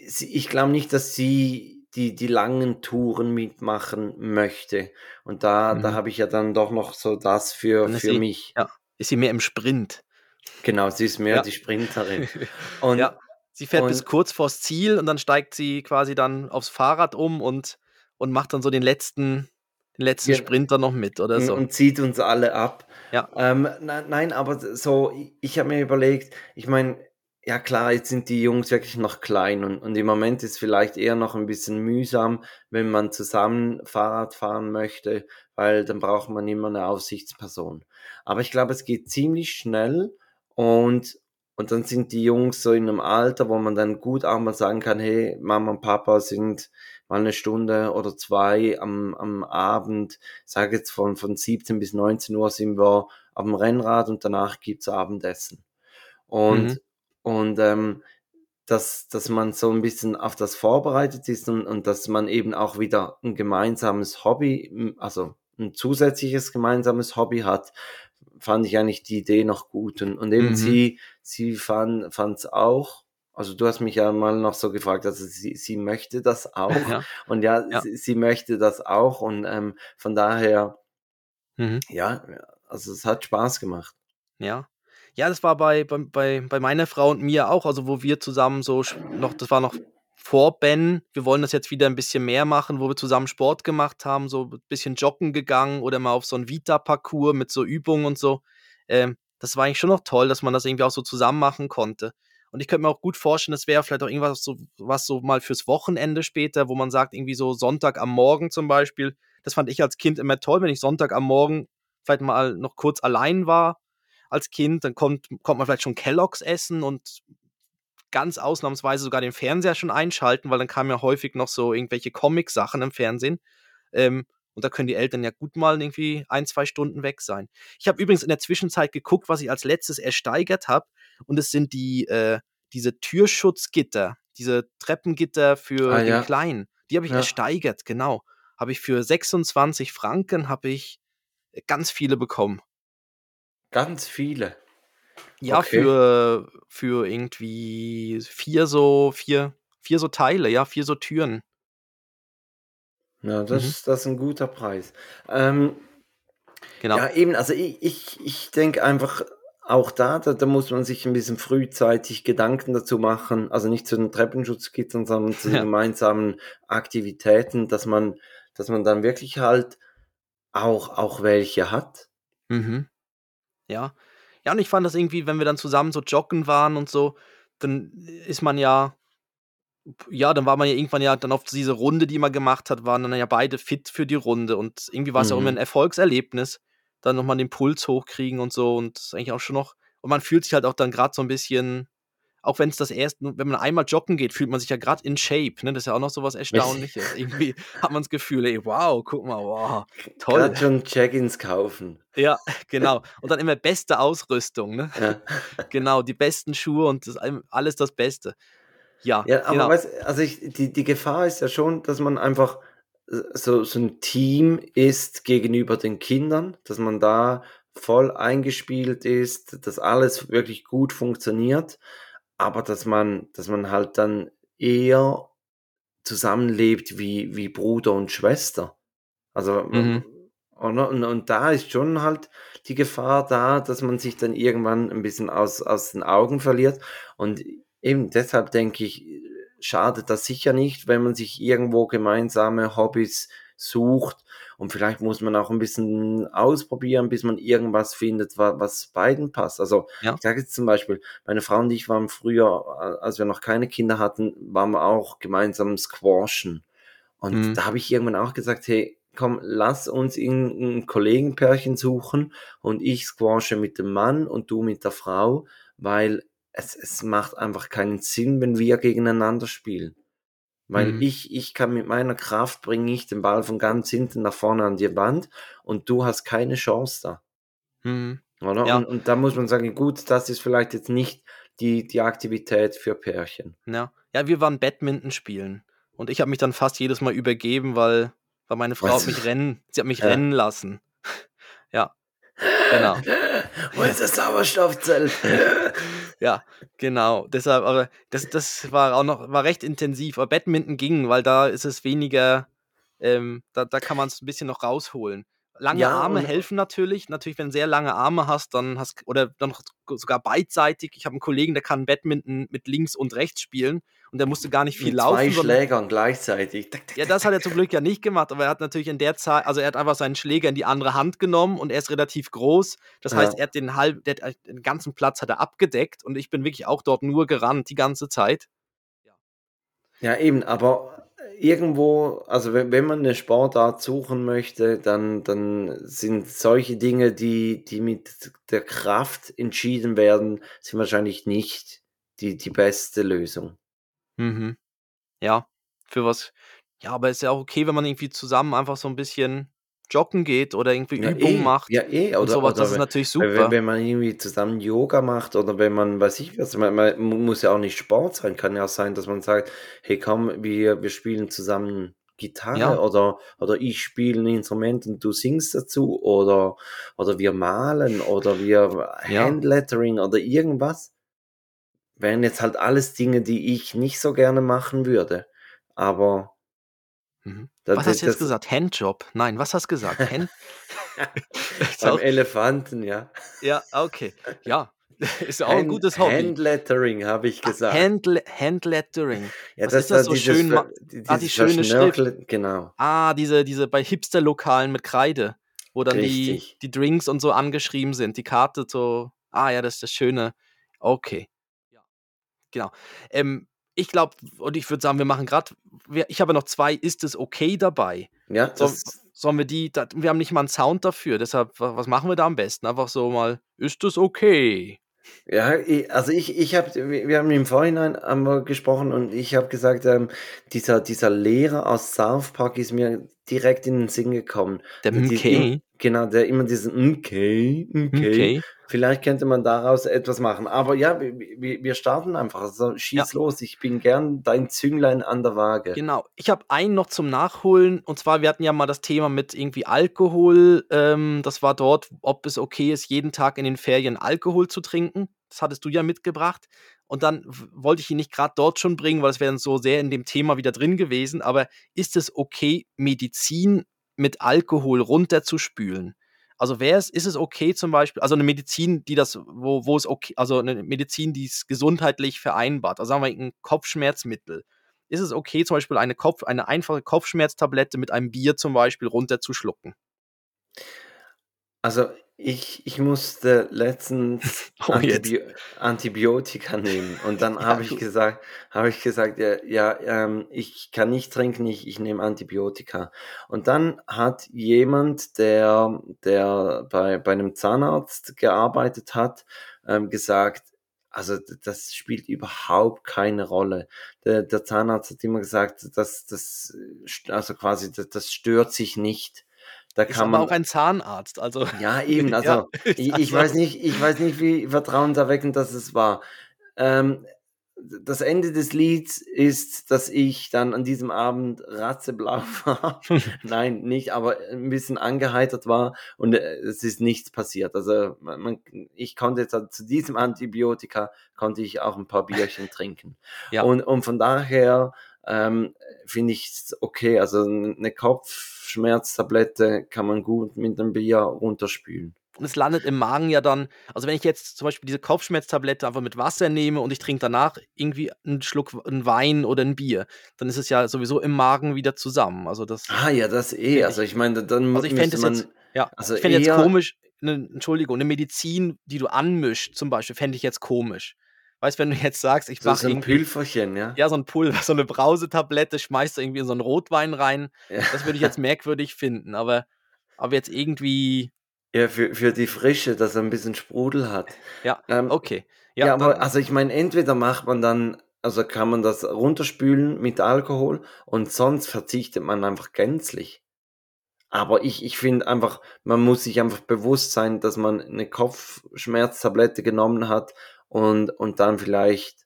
ich glaube nicht, dass sie die, die langen Touren mitmachen möchte. Und da, mhm. da habe ich ja dann doch noch so das für, für sie, mich. Ja. Ist sie mehr im Sprint? Genau, sie ist mehr ja. die Sprinterin. *laughs* Und, ja. Sie fährt und, bis kurz vors Ziel und dann steigt sie quasi dann aufs Fahrrad um und, und macht dann so den letzten, den letzten ja, Sprinter noch mit oder so. Und zieht uns alle ab. Ja. Ähm, na, nein, aber so, ich habe mir überlegt, ich meine, ja klar, jetzt sind die Jungs wirklich noch klein und, und im Moment ist vielleicht eher noch ein bisschen mühsam, wenn man zusammen Fahrrad fahren möchte, weil dann braucht man immer eine Aufsichtsperson. Aber ich glaube, es geht ziemlich schnell und und dann sind die Jungs so in einem Alter, wo man dann gut auch mal sagen kann, hey, Mama und Papa sind mal eine Stunde oder zwei am, am Abend, sage jetzt von, von 17 bis 19 Uhr sind wir auf dem Rennrad und danach gibt's Abendessen. Und, mhm. und ähm, dass, dass man so ein bisschen auf das vorbereitet ist und, und dass man eben auch wieder ein gemeinsames Hobby, also ein zusätzliches gemeinsames Hobby hat, fand ich eigentlich die Idee noch gut. Und, und eben mhm. sie, sie fand es auch. Also du hast mich ja mal noch so gefragt, also sie, sie möchte das *laughs* auch. Ja. Und ja, ja. Sie, sie, möchte das auch. Und ähm, von daher, mhm. ja, also es hat Spaß gemacht. Ja. Ja, das war bei, bei, bei meiner Frau und mir auch, also wo wir zusammen so noch, das war noch vor Ben, wir wollen das jetzt wieder ein bisschen mehr machen, wo wir zusammen Sport gemacht haben, so ein bisschen joggen gegangen oder mal auf so ein Vita-Parcours mit so Übungen und so. Ähm, das war eigentlich schon noch toll, dass man das irgendwie auch so zusammen machen konnte. Und ich könnte mir auch gut vorstellen, das wäre vielleicht auch irgendwas so, was so mal fürs Wochenende später, wo man sagt, irgendwie so Sonntag am Morgen zum Beispiel. Das fand ich als Kind immer toll, wenn ich Sonntag am Morgen vielleicht mal noch kurz allein war als Kind, dann kommt, kommt man vielleicht schon Kelloggs essen und ganz ausnahmsweise sogar den Fernseher schon einschalten, weil dann kamen ja häufig noch so irgendwelche Comic-Sachen im Fernsehen. Ähm, Und da können die Eltern ja gut mal irgendwie ein, zwei Stunden weg sein. Ich habe übrigens in der Zwischenzeit geguckt, was ich als letztes ersteigert habe. Und es sind die, äh, diese Türschutzgitter, diese Treppengitter für Ah, den ja. Kleinen. Die habe ich Ja. ersteigert, genau. Habe ich für 26 Franken habe ich äh, ganz viele bekommen. Ganz viele. Ja, Okay. für, für irgendwie vier so, vier, vier so Teile, ja, vier so Türen. Ja, das, Mhm. das ist ein guter Preis. Ähm, Genau. ja, eben, also ich, ich, ich denke einfach, auch da, da, da muss man sich ein bisschen frühzeitig Gedanken dazu machen, also nicht zu den Treppenschutzgittern, sondern zu *laughs* den Ja. gemeinsamen Aktivitäten, dass man, dass man dann wirklich halt auch, auch welche hat. Mhm. Ja. Ja, und ich fand das irgendwie, wenn wir dann zusammen so joggen waren und so, dann ist man ja, ja, dann war man ja irgendwann ja dann auf diese Runde, die man gemacht hat, waren dann ja beide fit für die Runde. Und irgendwie war es ja auch immer ein Mhm. Erfolgserlebnis, dann nochmal den Puls hochkriegen und so. Und eigentlich auch schon noch. Und man fühlt sich halt auch dann gerade so ein bisschen, auch wenn es das erste, wenn man einmal joggen geht, fühlt man sich ja gerade in Shape. Ne? Das ist ja auch noch so was Erstaunliches. irgendwie *laughs* hat man das Gefühl, ey, wow, guck mal, wow, toll. Gerade schon Check-ins kaufen. Ja, *laughs* genau. Und dann immer beste Ausrüstung, ne? Ja. *laughs* Genau, die besten Schuhe und das, alles das Beste. Ja, Ja, aber genau. weißt, also ich, die, die Gefahr ist ja schon, dass man einfach so, so ein Team ist gegenüber den Kindern, dass man da voll eingespielt ist, dass alles wirklich gut funktioniert, aber dass man, dass man halt dann eher zusammenlebt wie, wie Bruder und Schwester. Also, Mhm. und, und, und da ist schon halt die Gefahr da, dass man sich dann irgendwann ein bisschen aus, aus den Augen verliert. Und eben deshalb denke ich, schadet das sicher nicht, wenn man sich irgendwo gemeinsame Hobbys sucht. Und vielleicht muss man auch ein bisschen ausprobieren, bis man irgendwas findet, wa- was beiden passt. Also Ja. ich sage jetzt zum Beispiel, meine Frau und ich waren früher, als wir noch keine Kinder hatten, waren wir auch gemeinsam squashen. Und Mhm. da habe ich irgendwann auch gesagt, hey, komm, lass uns ein Kollegenpärchen suchen und ich squashe mit dem Mann und du mit der Frau, weil es, es macht einfach keinen Sinn, wenn wir gegeneinander spielen. Weil Mhm. ich, ich kann mit meiner Kraft bringe ich den Ball von ganz hinten nach vorne an die Wand und du hast keine Chance da. Mhm. Oder? Ja. Und, und da muss man sagen, gut, das ist vielleicht jetzt nicht die, die Aktivität für Pärchen. Ja. ja, wir waren Badminton spielen. Und ich habe mich dann fast jedes Mal übergeben, weil, weil meine Frau Was? hat mich rennen, sie hat mich Ja. rennen lassen. *laughs* ja, genau. *laughs* Wo ist das Sauerstoffzelt? *laughs* Ja, genau. Deshalb, aber das, das war auch noch, war recht intensiv. Aber Badminton ging, weil da ist es weniger, ähm, da, da kann man es ein bisschen noch rausholen. Lange Ja, Arme helfen natürlich. Natürlich, wenn du sehr lange Arme hast, dann hast oder dann noch sogar beidseitig. Ich habe einen Kollegen, der kann Badminton mit links und rechts spielen und der musste gar nicht viel Mit laufen. zwei Schlägern gleichzeitig. Ja, das hat er zum Glück ja nicht gemacht, aber er hat natürlich in der Zeit, also er hat einfach seinen Schläger in die andere Hand genommen und er ist relativ groß. Das heißt, Ja. er hat den halb, der, hat den ganzen Platz hat er abgedeckt und ich bin wirklich auch dort nur gerannt die ganze Zeit. Ja, eben, aber irgendwo, also wenn, wenn man eine Sportart suchen möchte, dann, dann sind solche Dinge, die, die mit der Kraft entschieden werden, sind wahrscheinlich nicht die, die beste Lösung. Mhm. Ja, für was. Ja, aber ist ja auch okay, wenn man irgendwie zusammen einfach so ein bisschen joggen geht oder irgendwie Ja, Übungen eh, macht ja, eh, und oder, sowas. oder Das ist natürlich super. Wenn, wenn man irgendwie zusammen Yoga macht oder wenn man, weiß ich was, man, man muss ja auch nicht Sport sein, kann ja auch sein, dass man sagt, hey komm, wir, wir spielen zusammen Gitarre Ja. oder, oder ich spiele ein Instrument und du singst dazu oder, oder wir malen oder wir. Handlettering oder irgendwas. Wären jetzt halt alles Dinge, die ich nicht so gerne machen würde. Aber Mhm. da- Was hast du das- jetzt gesagt? Handjob? Nein, was hast du gesagt? Hand *laughs* *laughs* beim Elefanten, ja. ja, okay. Ja, *laughs* ist auch ein Hand- gutes Hobby. Handlettering habe ich gesagt. Handle Handlettering. Ja, Was ist das so schön Ah, die schöne Verschnörkel- Genau. Ah, diese, diese bei Hipster-Lokalen mit Kreide, wo dann die, die Drinks und so angeschrieben sind, die Karte so. Ah ja, das ist das Schöne. Okay. Genau. Ähm, ich glaube, und ich würde sagen, wir machen gerade, ich habe noch zwei Ist es okay dabei. Ja, So, sollen wir die, da, wir haben nicht mal einen Sound dafür, deshalb, wa- was machen wir da am besten? Einfach so mal, ist es okay? Ja, also ich, ich habe, wir haben im Vorhinein einmal gesprochen und ich habe gesagt, ähm, dieser, dieser Lehrer aus South Park ist mir direkt in den Sinn gekommen. Der MK. Genau, der immer diesen MK, MK. MK. Vielleicht könnte man daraus etwas machen. Aber ja, wir, wir starten einfach. Also schieß los. Ich bin gern dein Zünglein an der Waage. Genau. Ich habe einen noch zum Nachholen. Und zwar, wir hatten ja mal das Thema mit irgendwie Alkohol. Ähm, das war dort, ob es okay ist, jeden Tag in den Ferien Alkohol zu trinken. Das hattest du ja mitgebracht. Und dann wollte ich ihn nicht gerade dort schon bringen, weil es wäre dann so sehr in dem Thema wieder drin gewesen. Aber ist es okay, Medizin mit Alkohol runterzuspülen? Also wäre es, ist es okay zum Beispiel, also eine Medizin, die das, wo, wo es okay, also eine Medizin, die es gesundheitlich vereinbart, also sagen wir ein Kopfschmerzmittel. Ist es okay, zum Beispiel eine, Kopf, eine einfache Kopfschmerztablette mit einem Bier zum Beispiel runterzuschlucken? Also ich, ich musste letztens *laughs* Oh, jetzt. Antibio Antibiotika nehmen und dann *laughs* Ja, habe ich gut. gesagt, habe ich gesagt, ja, ja ähm, ich kann nicht trinken, ich, ich nehme Antibiotika. Und dann hat jemand, der, der bei, bei einem Zahnarzt gearbeitet hat, ähm, gesagt, also d- das spielt überhaupt keine Rolle. Der, der Zahnarzt hat immer gesagt, dass das, äh, also quasi, das, das stört sich nicht. Da Ist kann man auch ein Zahnarzt, also. ja, *laughs* eben, also Ja, *laughs* ich, ich weiß nicht, ich weiß nicht, wie vertrauenserweckend das es war. Ähm, das Ende des Lieds ist, dass ich dann an diesem Abend ratzeblau *laughs* war. Nein, nicht, aber ein bisschen angeheitert war und äh, es ist nichts passiert. Also man, man, ich konnte jetzt also zu diesem Antibiotika konnte ich auch ein paar Bierchen trinken. Ja. Und, und von daher ähm, finde ich okay. Also eine Kopfschmerztablette kann man gut mit einem Bier runterspülen. Und es landet im Magen ja dann, also wenn ich jetzt zum Beispiel diese Kopfschmerztablette einfach mit Wasser nehme und ich trinke danach irgendwie einen Schluck einen Wein oder ein Bier, dann ist es ja sowieso im Magen wieder zusammen. Also das, Ah ja, das eh. Also ich meine, dann also ich fände es jetzt, ja, also ich fände jetzt komisch, eine, Entschuldigung, eine Medizin, die du anmischst, zum Beispiel, fände ich jetzt komisch. Weißt wenn du jetzt sagst, ich so, mache so ein irgendwie, Pülferchen, ja. ja, so ein Pulver, *laughs* so eine Brausetablette, schmeißt du irgendwie in so einen Rotwein rein. Ja, Das würde ich jetzt merkwürdig finden, aber, aber jetzt irgendwie, ja für, für die Frische, dass er ein bisschen Sprudel hat. ja, Ähm, okay. Ja, Ja, aber also ich meine, entweder macht man dann, also kann man das runterspülen mit Alkohol und sonst verzichtet man einfach gänzlich. Aber ich, ich finde einfach, man muss sich einfach bewusst sein, dass man eine Kopfschmerztablette genommen hat und, und dann vielleicht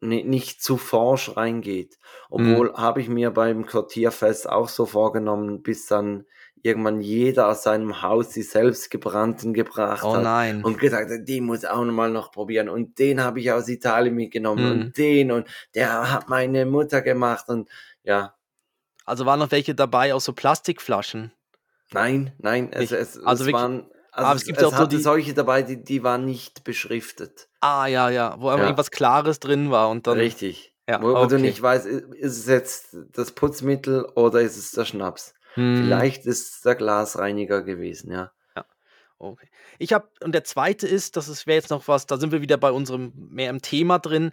ni- nicht zu forsch reingeht. Obwohl habe ich mir beim Quartierfest auch so vorgenommen, bis dann irgendwann jeder aus seinem Haus die selbstgebrannten gebracht oh hat nein. und gesagt, hat, die muss auch noch mal noch probieren und den habe ich aus Italien mitgenommen Mhm. und den und der hat meine Mutter gemacht und ja, Also waren noch welche dabei aus so Plastikflaschen. nein, nein, es, Nicht. es, Also es wirklich- waren, also aber es, gibt es auch so die- solche dabei, die, die waren nicht beschriftet. Ah, ja, ja, wo einfach Ja. irgendwas Klares drin war und dann. Richtig. Ja, wo, wo du okay. nicht weißt, ist es jetzt das Putzmittel oder ist es der Schnaps? Hm, Vielleicht ist es der Glasreiniger gewesen, ja. Okay. Ich habe, und der zweite ist, das wäre jetzt noch was, da sind wir wieder bei unserem mehr im Thema drin.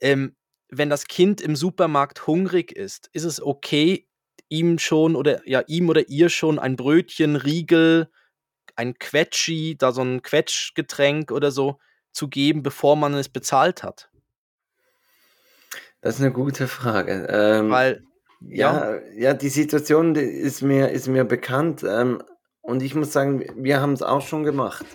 Ähm, wenn das Kind im Supermarkt hungrig ist, ist es okay, ihm schon oder ja, ihm oder ihr schon ein Brötchen, Riegel, ein Quetschi, da so ein Quetschgetränk oder so zu geben, bevor man es bezahlt hat. Das ist eine gute Frage. Ähm, Weil, Ja, ja, die Situation die ist mir, ist mir bekannt. Ähm, und ich muss sagen, wir haben es auch schon gemacht.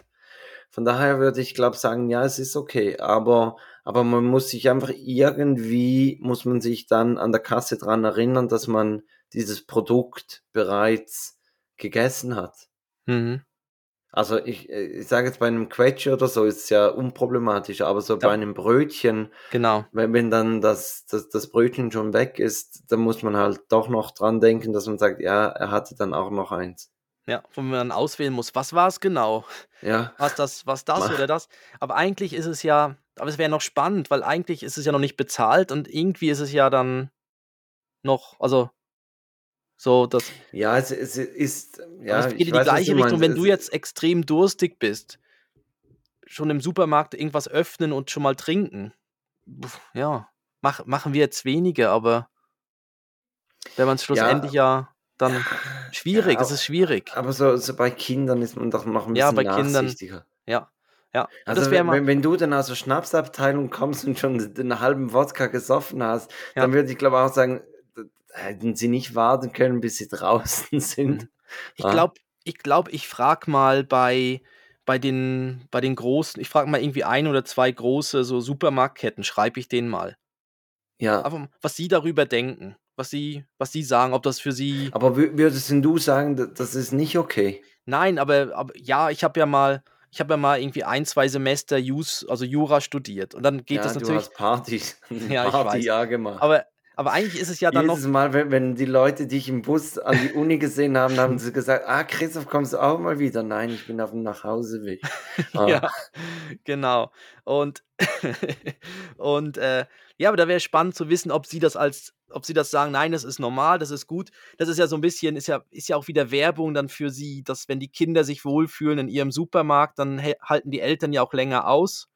Von daher würde ich, glaube sagen, ja, es ist okay. Aber, aber man muss sich einfach irgendwie, muss man sich dann an der Kasse dran erinnern, dass man dieses Produkt bereits gegessen hat. mhm. Also ich, äh, ich sage jetzt bei einem Quetschi oder so ist es ja unproblematisch, aber so bei Ja. einem Brötchen, genau. wenn, wenn dann das, das, das Brötchen schon weg ist, dann muss man halt doch noch dran denken, dass man sagt, ja, er hatte dann auch noch eins. Ja, wo man dann auswählen muss, was war es genau? Ja, Was das, was das Mach. oder das? Aber eigentlich ist es ja, aber es wäre noch spannend, weil eigentlich ist es ja noch nicht bezahlt und irgendwie ist es ja dann noch, also so, das, ja, es, es ist, ja, es geht ich in die weiß, gleiche Richtung, meinst. wenn du jetzt extrem durstig bist, schon im Supermarkt irgendwas öffnen und schon mal trinken. Ja, mach, machen wir jetzt weniger, aber wenn man es schlussendlich ja, dann schwierig, ja, es ist schwierig. Aber so, so bei Kindern ist man doch noch ein Ja, bisschen bei Kindern-. Ja. Ja, Also wenn, mal, wenn, du dann aus der Schnapsabteilung kommst und schon den halben Wodka gesoffen hast, Ja. dann würde ich glaube auch sagen, hätten sie nicht warten können, bis sie *laughs* draußen sind. ich Ah. glaube, ich glaube, ich frage mal bei, bei, den, bei den großen, ich frage mal irgendwie ein oder zwei große so Supermarktketten, schreibe ich denen mal. Ja. Mal, was sie darüber denken, was sie, was sie sagen, ob das für sie. Aber wü- würdest denn du sagen, das ist nicht okay? Nein, aber, aber ja, ich habe ja mal, ich habe ja mal irgendwie ein, zwei Semester Jus, also Jura studiert. Und dann geht ja, das du natürlich. hast Partys, *laughs* Ja, ich weiß. Partyjahr gemacht. Aber, aber eigentlich ist es ja dann noch. Jedes Mal, wenn, wenn die Leute dich im Bus an die Uni gesehen haben, haben sie gesagt, ah, Christoph, kommst du auch mal wieder? Nein, ich bin auf dem Nachhauseweg. *laughs* Ah. Ja, genau. Und, *laughs* und äh, ja, aber da wäre spannend zu wissen, ob sie das als, ob sie das sagen, nein, das ist normal, das ist gut. Das ist ja so ein bisschen, ist ja, ist ja auch wieder Werbung dann für sie, dass wenn die Kinder sich wohlfühlen in ihrem Supermarkt, dann halten die Eltern ja auch länger aus.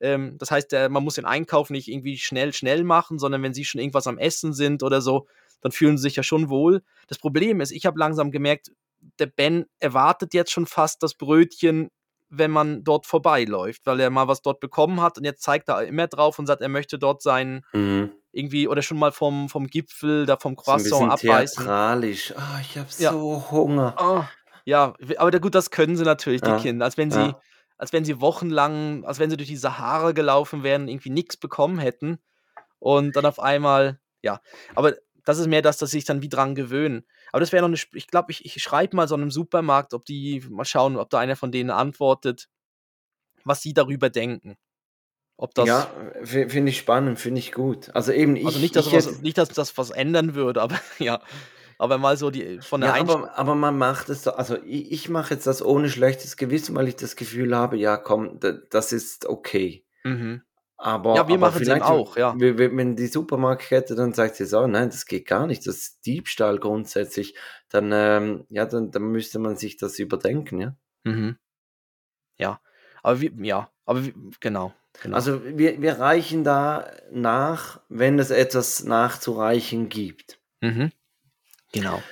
Ähm, das heißt, der, man muss den Einkauf nicht irgendwie schnell, schnell machen, sondern wenn sie schon irgendwas am Essen sind oder so, dann fühlen sie sich ja schon wohl. Das Problem ist, ich habe langsam gemerkt, der Ben erwartet jetzt schon fast das Brötchen, wenn man dort vorbeiläuft, weil er mal was dort bekommen hat und jetzt zeigt er immer drauf und sagt, er möchte dort sein, Mhm. irgendwie, oder schon mal vom, vom Gipfel, da vom So ein Croissant bisschen abbeißen. theatralisch. Ah, ich habe Ja. so Hunger. Oh, ja, aber gut, das können sie natürlich, die Ja, Kinder. Als wenn sie, ja. Als wenn sie wochenlang, als wenn sie durch die Sahara gelaufen wären, und irgendwie nichts bekommen hätten. Und dann auf einmal, ja. Aber das ist mehr das, dass sie sich dann wie dran gewöhnen. Aber das wäre noch eine, ich glaube, ich, ich schreibe mal so einem Supermarkt, ob die, mal schauen, ob da einer von denen antwortet, was sie darüber denken. Ob das, ja, finde ich spannend, finde ich gut. Also eben, ich, also nicht, dass, ich was, nicht, dass das was ändern würde, aber *laughs* ja. Aber mal so die, von der Ja, aber, aber man macht es so, also ich, ich mache jetzt das ohne schlechtes Gewissen, weil ich das Gefühl habe, ja komm, da- das ist okay. Mhm. Aber, Ja, wir aber machen's eben vielleicht, auch, ja. Wenn die Supermarktkette dann sagt, sie so, nein, das geht gar nicht, das ist Diebstahl grundsätzlich, dann, ähm, ja, dann, dann müsste man sich das überdenken, ja. Mhm. Ja, aber wie, ja, aber wie, genau, genau. Also wir, wir reichen da nach, wenn es etwas nachzureichen gibt. mhm. Genau.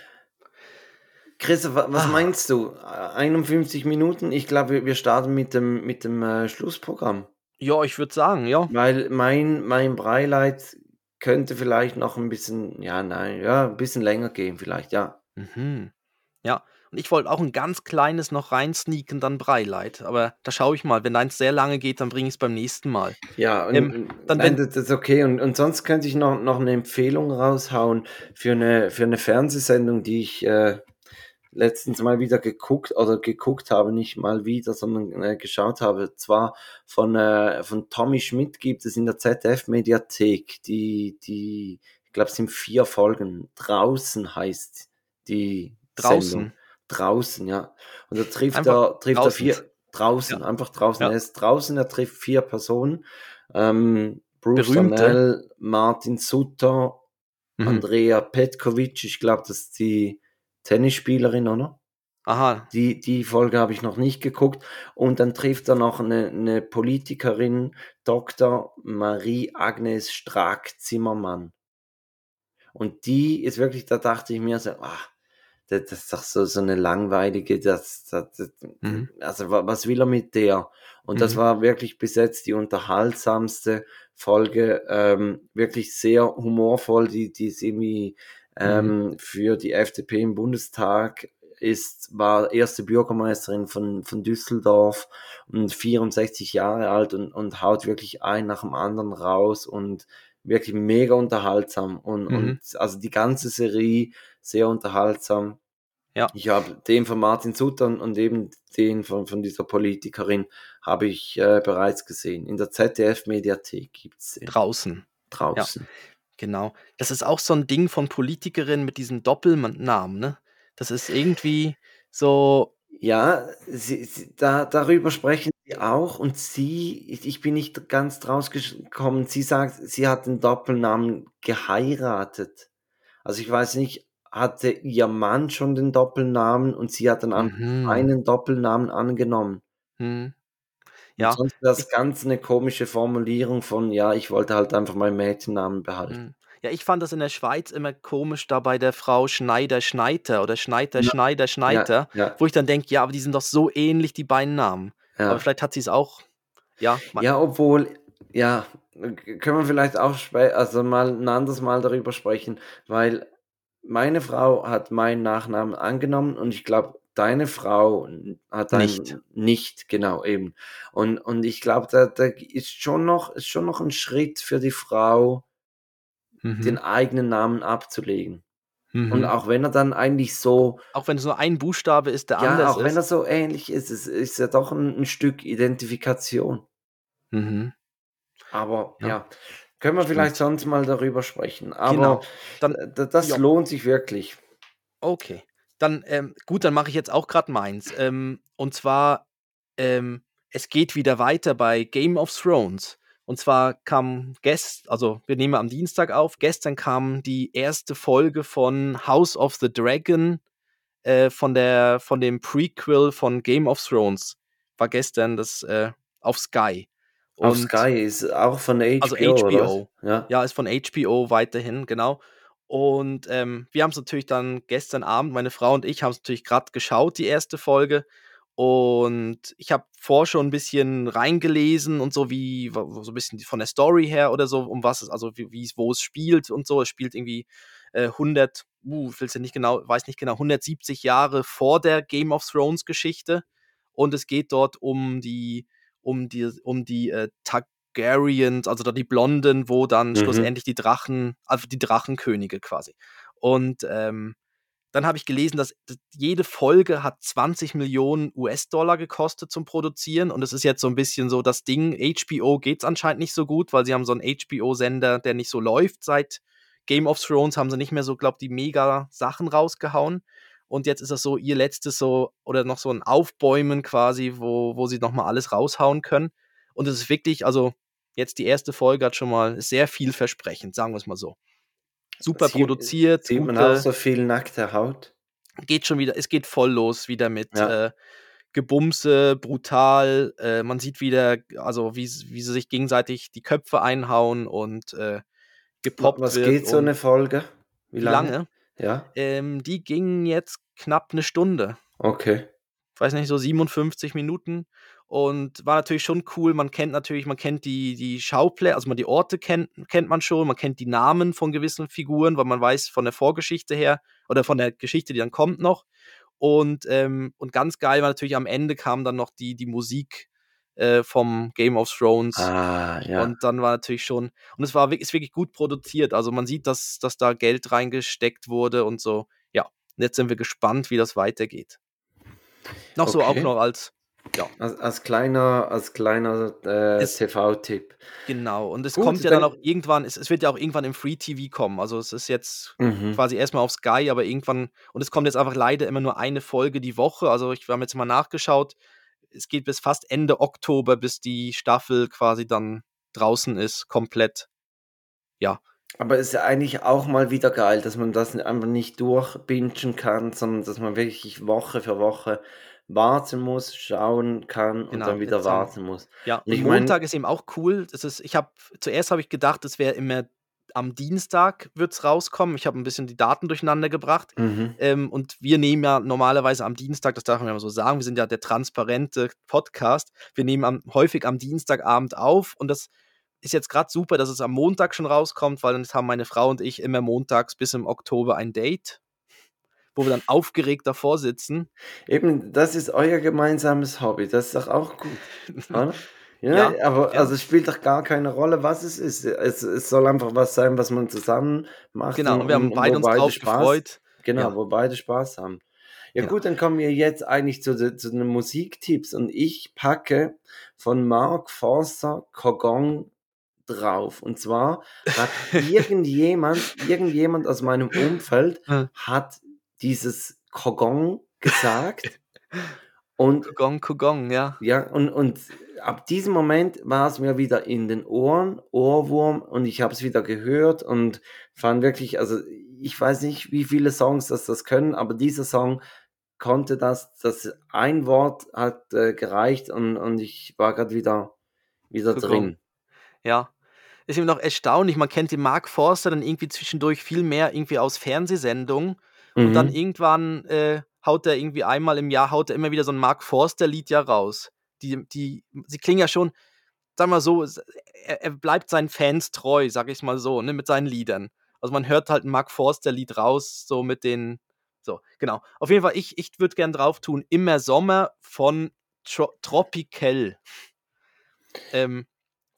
Christoph, wa- was Ah. meinst du? 51 Minuten? Ich glaube, wir- starten mit dem, mit dem äh, Schlussprogramm. Ja, ich würde sagen, ja. Weil mein, mein Breileid könnte vielleicht noch ein bisschen, ja, nein, ja, ein bisschen länger gehen, vielleicht, ja. Mhm. Ja, und ich wollte auch ein ganz kleines noch reinsneaken, dann Breileid. Aber da schaue ich mal. Wenn deins sehr lange geht, dann bringe ich es beim nächsten Mal. Ja, und, Ähm, und- dann nein, wenn- das, das ist okay. Und, und sonst könnte ich noch, noch eine Empfehlung raushauen für eine, für eine Fernsehsendung, die ich äh, letztens mal wieder geguckt oder geguckt habe, nicht mal wieder, sondern äh, geschaut habe. Zwar von, äh, von Tommy Schmidt gibt es in der ZDF-Mediathek, die, die, ich glaube, es sind vier Folgen. Draußen heißt die Draußen. Sendung. Draußen, ja. Und da trifft Einfach er, trifft er draußen. vier, draußen, einfach draußen. Ja. Er ist draußen, er trifft vier Personen. Ähm, Bruce. Amell, Martin Sutter, Mhm. Andrea Petkovic, ich glaube, das ist die Tennisspielerin, oder? Aha. Die, die Folge habe ich noch nicht geguckt. Und dann trifft er noch eine, eine Politikerin, Dr. Marie-Agnes Strack-Zimmermann. Und die ist wirklich, da dachte ich mir so, ach, das, das ist doch so, so eine langweilige, das, das, das Mhm. also wa- was will er mit der? Und das Mhm. war wirklich bis jetzt die unterhaltsamste Folge, ähm, wirklich sehr humorvoll, die, die ist irgendwie ähm, für die FDP im Bundestag ist, war erste Bürgermeisterin von, von Düsseldorf und 64 Jahre alt und, und haut wirklich ein nach dem anderen raus und wirklich mega unterhaltsam und, Mhm. und also die ganze Serie sehr unterhaltsam. Ja. Ich habe den von Martin Sutter und eben den von, von dieser Politikerin habe ich äh, bereits gesehen. In der ZDF-Mediathek gibt es den Draußen. draußen. Genau. Das ist auch so ein Ding von Politikerinnen mit diesem Doppelnamen, ne? Das ist irgendwie so. Ja, sie, sie, da, darüber sprechen sie auch und sie, ich, ich bin nicht ganz draus gekommen, sie sagt, sie hat den Doppelnamen geheiratet. Also ich weiß nicht, hatte ihr Mann schon den Doppelnamen und sie hat dann Mhm. einen Doppelnamen angenommen. Hm. Und Ja. sonst wäre das ganz eine komische Formulierung von, ja, ich wollte halt einfach meinen Mädchennamen behalten. Hm. Ja, ich fand das in der Schweiz immer komisch da bei der Frau Schneider Schneiter oder Schneider Ja. Schneider Schneider, Ja, ja, wo ich dann denke, ja, aber die sind doch so ähnlich, die beiden Namen. Ja. Aber vielleicht hat sie es auch, ja. Ja, obwohl, ja, können wir vielleicht auch also mal ein anderes Mal darüber sprechen, weil meine Frau hat meinen Nachnamen angenommen und ich glaube, deine Frau hat einen Nicht. nicht, genau eben. Und, und ich glaube, da, da ist schon noch, ist schon noch ein Schritt für die Frau, Mhm. den eigenen Namen abzulegen. Mhm. Und auch wenn er dann eigentlich so, auch wenn es nur ein Buchstabe ist, der ja, anders auch wenn ist. er so ähnlich ist, es ist ja doch ein, ein Stück Identifikation. Mhm. Aber Ja. ja, können wir vielleicht sonst mal darüber sprechen. Aber Genau. Dann, das ja. lohnt sich wirklich. Okay. Dann, ähm, gut, dann mache ich jetzt auch gerade meins. Ähm, und zwar, ähm, es geht wieder weiter bei Game of Thrones. Und zwar kam gestern, also wir nehmen am Dienstag auf, gestern kam die erste Folge von House of the Dragon äh, von, der, von dem Prequel von Game of Thrones. War gestern das äh, auf Sky. Auf Und- Sky ist auch von HBO. Also? HBO. Ja. Ja, ist von HBO weiterhin, genau. Und ähm, wir haben es natürlich dann gestern Abend, meine Frau und ich haben es natürlich gerade geschaut, die erste Folge. Und ich habe vor schon ein bisschen reingelesen und so, wie so ein bisschen von der Story her oder so, um was es, also wie, wie es, wo es spielt und so. Es spielt irgendwie äh, 100, uh, ich will's ja nicht genau, weiß nicht genau, 170 Jahre vor der Game of Thrones Geschichte. Und es geht dort um die, um die, um die äh, Targaryens, also da die Blonden, wo dann Mhm. schlussendlich die Drachen, also die Drachenkönige quasi. Und ähm, dann habe ich gelesen, dass jede Folge hat 20 Millionen US-Dollar gekostet zum Produzieren. Und es ist jetzt so ein bisschen so das Ding, HBO geht es anscheinend nicht so gut, weil sie haben so einen HBO-Sender, der nicht so läuft. Seit Game of Thrones haben sie nicht mehr so, glaube die mega Sachen rausgehauen. Und jetzt ist das so ihr letztes so, oder noch so ein Aufbäumen quasi, wo, wo sie nochmal alles raushauen können. Und es ist wirklich, also jetzt die erste Folge hat schon mal sehr vielversprechend, sagen wir es mal so. Super Sie- produziert, Sieht man auch so viel nackte Haut? geht schon wieder, es geht voll los wieder mit Ja. äh, Gebumse, brutal. Äh, man sieht wieder, also wie, wie sie sich gegenseitig die Köpfe einhauen und äh, gepoppt Was wird. geht so eine Folge? Wie wie lange? lange? Ja, Ähm, die gingen jetzt knapp eine Stunde. okay. Ich weiß nicht, so 57 Minuten. Und war natürlich schon cool. Man kennt natürlich, man kennt die, die Schauplätze, also man die Orte kennt, kennt man schon, man kennt die Namen von gewissen Figuren, weil man weiß von der Vorgeschichte her oder von der Geschichte, die dann kommt noch. Und, ähm, und ganz geil war natürlich am Ende kam dann noch die, die Musik äh, vom Game of Thrones. Ah, ja. Und dann war natürlich schon, und es war wirklich, ist wirklich gut produziert. Also man sieht, dass, dass da Geld reingesteckt wurde und so. Ja, und jetzt sind wir gespannt, wie das weitergeht. Noch so auch Okay. noch als, als, als kleiner, als kleiner äh, TV-Tipp. genau. Und es Gut, kommt ja dann dann- auch irgendwann, es, es wird ja auch irgendwann im Free TV kommen. Also es ist jetzt Mhm. quasi erstmal auf Sky, aber irgendwann, und es kommt jetzt einfach leider immer nur eine Folge die Woche. Also ich wir haben jetzt mal nachgeschaut, es geht bis fast Ende Oktober, bis die Staffel quasi dann draußen ist, komplett. Aber es ist ja eigentlich auch mal wieder geil, dass man das einfach nicht durchbingen kann, sondern dass man wirklich Woche für Woche warten muss, schauen kann und Genau, dann wieder warten muss. Ja, und Ich mein- Montag ist eben auch cool. Das ist, ich habe zuerst habe ich gedacht, es wäre immer am Dienstag wird es rauskommen. Ich habe ein bisschen die Daten durcheinander gebracht. Mhm. Ähm, und wir nehmen ja normalerweise am Dienstag, das darf man ja mal so sagen, wir sind ja der transparente Podcast. Wir nehmen am, häufig am Dienstagabend auf und das ist jetzt gerade super, dass es am Montag schon rauskommt, weil dann haben meine Frau und ich immer montags bis im Oktober ein Date, wo wir dann aufgeregt davor sitzen. Eben, das ist euer gemeinsames Hobby, das ist doch auch gut? *laughs* Ja, Ja, aber ja. also es spielt doch gar keine Rolle, was es ist. Es, es soll einfach was sein, was man zusammen macht. Genau, und wir haben beide uns drauf gefreut. Genau, Ja. wo beide Spaß haben. Ja Genau. gut, dann kommen wir jetzt eigentlich zu, zu den Musiktipps und ich packe von Mark Forster Kogong drauf. Und zwar hat irgendjemand, *laughs* irgendjemand aus meinem Umfeld Hm. hat dieses Kogong gesagt *laughs* und Kugong, Kugong, ja. ja, und, und ab diesem Moment war es mir wieder in den Ohren, Ohrwurm, und ich habe es wieder gehört und fand wirklich, also ich weiß nicht, wie viele Songs das das können, aber dieser Song konnte das, das ein Wort hat äh, gereicht und, und ich war gerade wieder, wieder drin. Ja. Ist eben noch erstaunlich, man kennt den Mark Forster dann irgendwie zwischendurch viel mehr irgendwie aus Fernsehsendungen und dann Mhm. irgendwann äh, haut er irgendwie einmal im Jahr, haut er immer wieder so ein Mark Forster-Lied ja raus. die, die, sie klingen ja schon, sagen wir so, er, er bleibt seinen Fans treu, sag ich mal so, ne, mit seinen Liedern. Also man hört halt ein Mark Forster Lied raus, so mit den, so, genau. Auf jeden Fall, ich, ich würde gern drauf tun, Immer Sommer von Tro Tropical. Ähm,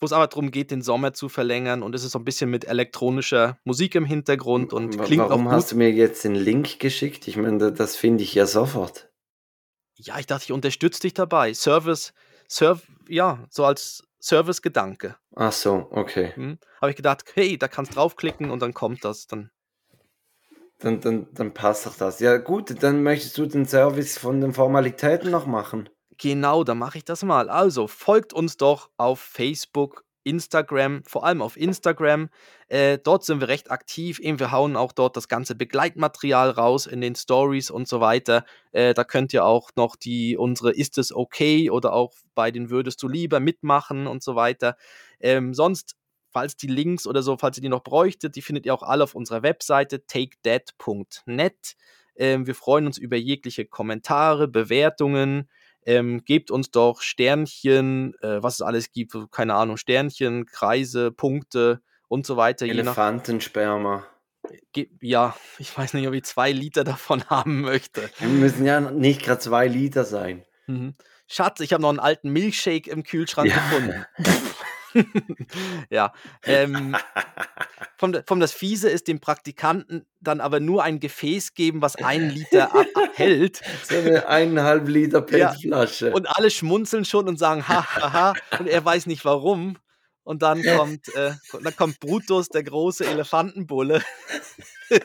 wo es aber darum geht, den Sommer zu verlängern und es ist so ein bisschen mit elektronischer Musik im Hintergrund und klingt Warum hast du mir jetzt den Link geschickt? Ich meine, das finde ich ja sofort. Ja, ich dachte, ich unterstütze dich dabei. Service, Serv ja, so als Service-Gedanke. Ach so, okay. Hm. Habe ich gedacht, hey, da kannst draufklicken und dann kommt das. Dann dann, dann, dann passt doch das. Ja, gut, dann möchtest du den Service von den Formalitäten noch machen. Genau, dann mache ich das mal. Also folgt uns doch auf Facebook, Instagram, vor allem auf Instagram. Äh, dort sind wir recht aktiv. Eben, wir hauen auch dort das ganze Begleitmaterial raus in den Stories und so weiter. Äh, da könnt ihr auch noch die unsere Ist es okay oder auch bei den Würdest du lieber mitmachen und so weiter. Ähm, sonst, falls die Links oder so, falls ihr die noch bräuchtet, die findet ihr auch alle auf unserer Webseite takedead.net. Ähm, wir freuen uns über jegliche Kommentare, Bewertungen. Ähm, gebt uns doch Sternchen, äh, was es alles gibt, keine Ahnung, Sternchen, Kreise, Punkte und so weiter. Elefantensperma. Ja, *laughs* ich weiß nicht, ob ich zwei Liter davon *laughs* haben möchte. Wir müssen ja nicht gerade zwei Liter sein. Mhm. Schatz, ich habe noch einen alten Milkshake im Kühlschrank ja. gefunden. *laughs* *laughs* ja. Ähm, vom, vom das Fiese ist dem Praktikanten dann aber nur ein Gefäß geben, was einen Liter abhält. *laughs* So eine eineinhalb Liter PET-Flasche. Ja, und alle schmunzeln schon und sagen, ha, ha, ha. Und er weiß nicht warum. Und dann *laughs* kommt, äh, dann kommt Brutus, der große Elefantenbulle. und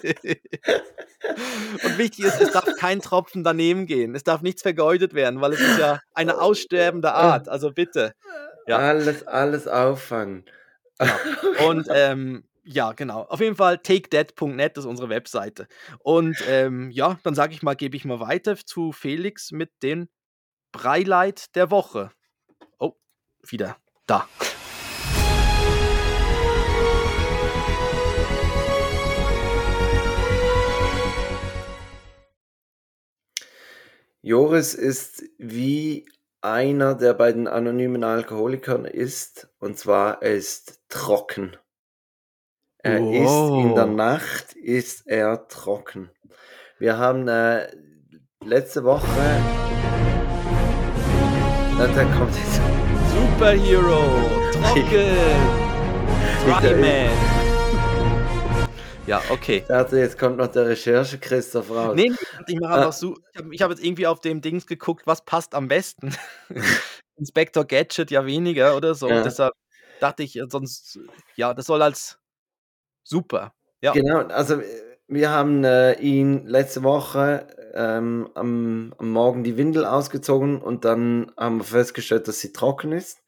wichtig ist, es darf kein Tropfen daneben gehen. Es darf nichts vergeudet werden, weil es ist ja eine aussterbende Art. Also bitte. Ja. Alles, alles auffangen. Genau. Und ähm, ja, genau. Auf jeden Fall takedead.net ist unsere Webseite. Und ähm, ja, dann sage ich mal, gebe ich mal weiter zu Felix mit den Breileit der Woche. Oh, wieder da. Joris ist wie einer, der bei den anonymen Alkoholikern ist, und zwar er ist trocken. Er wow. ist in der Nacht ist er trocken. Wir haben äh, letzte Woche. Na, da kommt jetzt. Superhero! *laughs* Trocken! Dryman! Ja, okay. Ich dachte, jetzt kommt noch der Recherche Christoph raus. Nee, ich mache einfach so. Ich habe hab jetzt irgendwie auf dem Dings geguckt, was passt am besten. *laughs* Inspector Gadget ja weniger oder so. Ja. Deshalb dachte ich, sonst, ja, das soll als super. Ja. Genau, also wir haben äh, ihn letzte Woche ähm, am, am Morgen die Windel ausgezogen und dann haben wir festgestellt, dass sie trocken ist.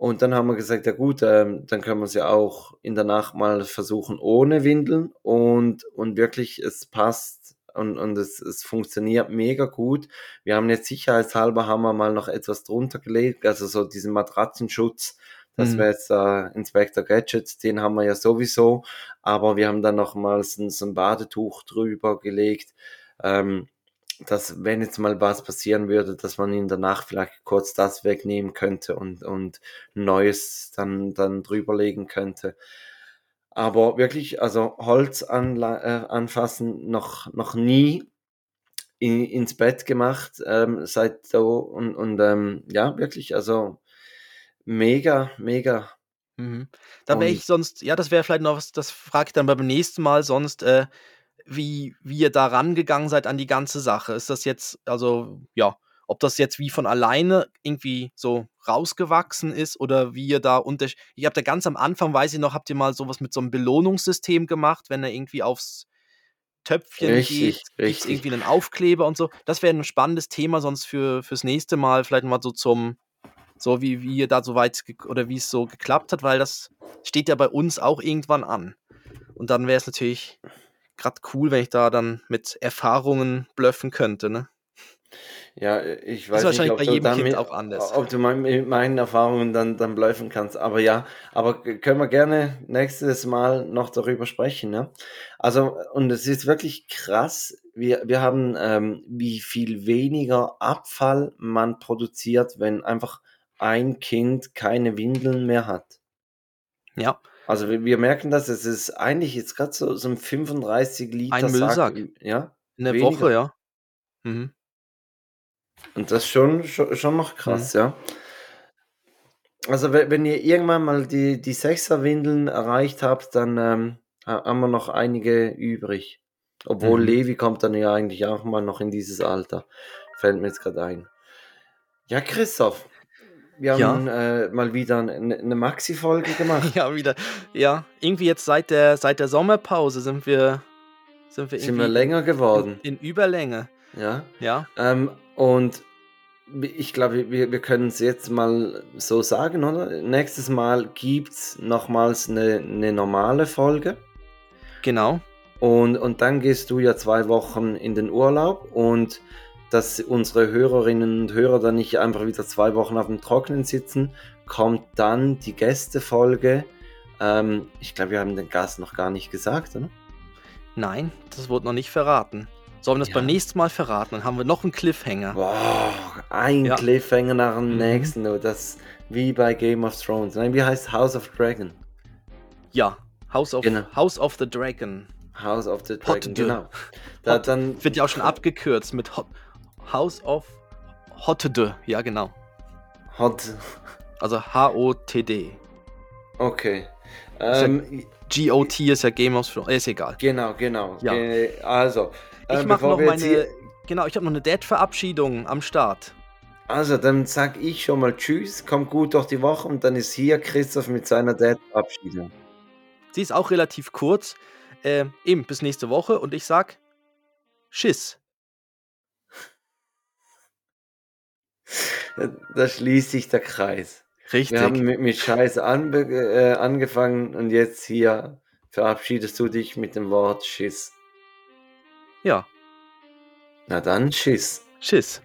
Und dann haben wir gesagt, ja gut, ähm, dann können wir es ja auch in der Nacht mal versuchen ohne Windeln und, und wirklich, es passt und, und es, es funktioniert mega gut. Wir haben jetzt sicherheitshalber haben wir mal noch etwas drunter gelegt, also so diesen Matratzenschutz, das mhm. wäre jetzt äh, Inspector Gadgets, den haben wir ja sowieso, aber wir haben dann noch mal so, so ein Badetuch drüber gelegt. Ähm, dass wenn jetzt mal was passieren würde, dass man in der Nacht vielleicht kurz das wegnehmen könnte und, und Neues dann, dann drüberlegen könnte. Aber wirklich, also Holz an, äh, anfassen noch, noch nie in, ins Bett gemacht, ähm, seit so und, und ähm, ja, wirklich, also mega, mega. Mhm. Da wäre ich sonst, ja, das wäre vielleicht noch was, das frage ich dann beim nächsten Mal, sonst, äh, wie, wie ihr da rangegangen seid an die ganze Sache. Ist das jetzt, also, ja, ob das jetzt wie von alleine irgendwie so rausgewachsen ist oder wie ihr da unter. Ich habe da ganz am Anfang, weiß ich noch, habt ihr mal sowas mit so einem Belohnungssystem gemacht, wenn er irgendwie aufs Töpfchen richtig, geht, gibt irgendwie einen Aufkleber und so. Das wäre ein spannendes Thema sonst für fürs nächste Mal, vielleicht mal so zum, so wie, wie ihr da so weit oder wie es so geklappt hat, weil das steht ja bei uns auch irgendwann an. Und dann wäre es natürlich gerade cool, wenn ich da dann mit Erfahrungen blöffen könnte, ne? Ja, ich Ist weiß nicht, ob bei du jedem Kind damit, auch anders. ob du mein, mit meinen Erfahrungen dann, dann bluffen kannst. Aber ja, aber können wir gerne nächstes Mal noch darüber sprechen. Ne? Also, und es ist wirklich krass. Wir, wir haben, ähm, wie viel weniger Abfall man produziert, wenn einfach ein Kind keine Windeln mehr hat. Ja, Also wir, wir merken das, es ist eigentlich jetzt gerade so, so ein 35 Liter ein Sack, Müllsack. ja, In der weniger. Woche, ja. Mhm. Und das schon, schon, schon noch Mhm. krass, ja. Also we- wenn ihr irgendwann mal die, die Sechserwindeln erreicht habt, dann ähm, ha- haben wir noch einige übrig. Obwohl Mhm. Levi kommt dann ja eigentlich auch mal noch in dieses Alter. Fällt mir jetzt gerade ein. Ja, Christoph, wir Ja. haben äh, mal wieder eine, eine Maxi-Folge gemacht. *laughs* Ja, wieder. Ja, irgendwie jetzt seit der, seit der Sommerpause sind wir, sind wir Sind wir länger in, geworden. in Überlänge. Ja. Ja, Ähm, und ich glaube, wir, wir können es jetzt mal so sagen, oder? Nächstes Mal gibt es nochmals eine, eine normale Folge. genau. Und, und dann gehst du ja zwei Wochen in den Urlaub und dass unsere Hörerinnen und Hörer dann nicht einfach wieder zwei Wochen auf dem Trockenen sitzen, kommt dann die Gästefolge. Ähm, ich glaube, wir haben den Gast noch gar nicht gesagt, oder? Nein, das wurde noch nicht verraten. Sollen wir das Ja. beim nächsten Mal verraten? Dann haben wir noch einen Cliffhanger. Wow, ein Ja. Cliffhanger nach dem Mhm. nächsten, du, das wie bei Game of Thrones. Nein, wie heißt House of Dragon? Ja, House of, Genau. House of the Dragon. House of the Hot Dragon, de. genau. Da, Hot. dann, Wird ja auch schon abgekürzt mit Hot, House of Hotde. Ja, genau. Hot, Also H-O-T-D. okay. ja- Ähm, G-O-T ist ja Game of Thrones. Ist egal. genau, genau. Ja. Also, Ich ähm, mache noch meine. hier- Genau, ich habe noch eine Dad-Verabschiedung am Start. Also, dann sag ich schon mal Tschüss, kommt gut durch die Woche und dann ist hier Christoph mit seiner Dad-Verabschiedung. Sie ist auch relativ kurz. Äh, eben, bis nächste Woche und ich sag Schiss. Da schließt sich der Kreis. Richtig. Wir haben mit, mit Scheiß anbe äh, angefangen und jetzt hier verabschiedest du dich mit dem Wort Schiss. Ja, Na dann, Schiss. Schiss.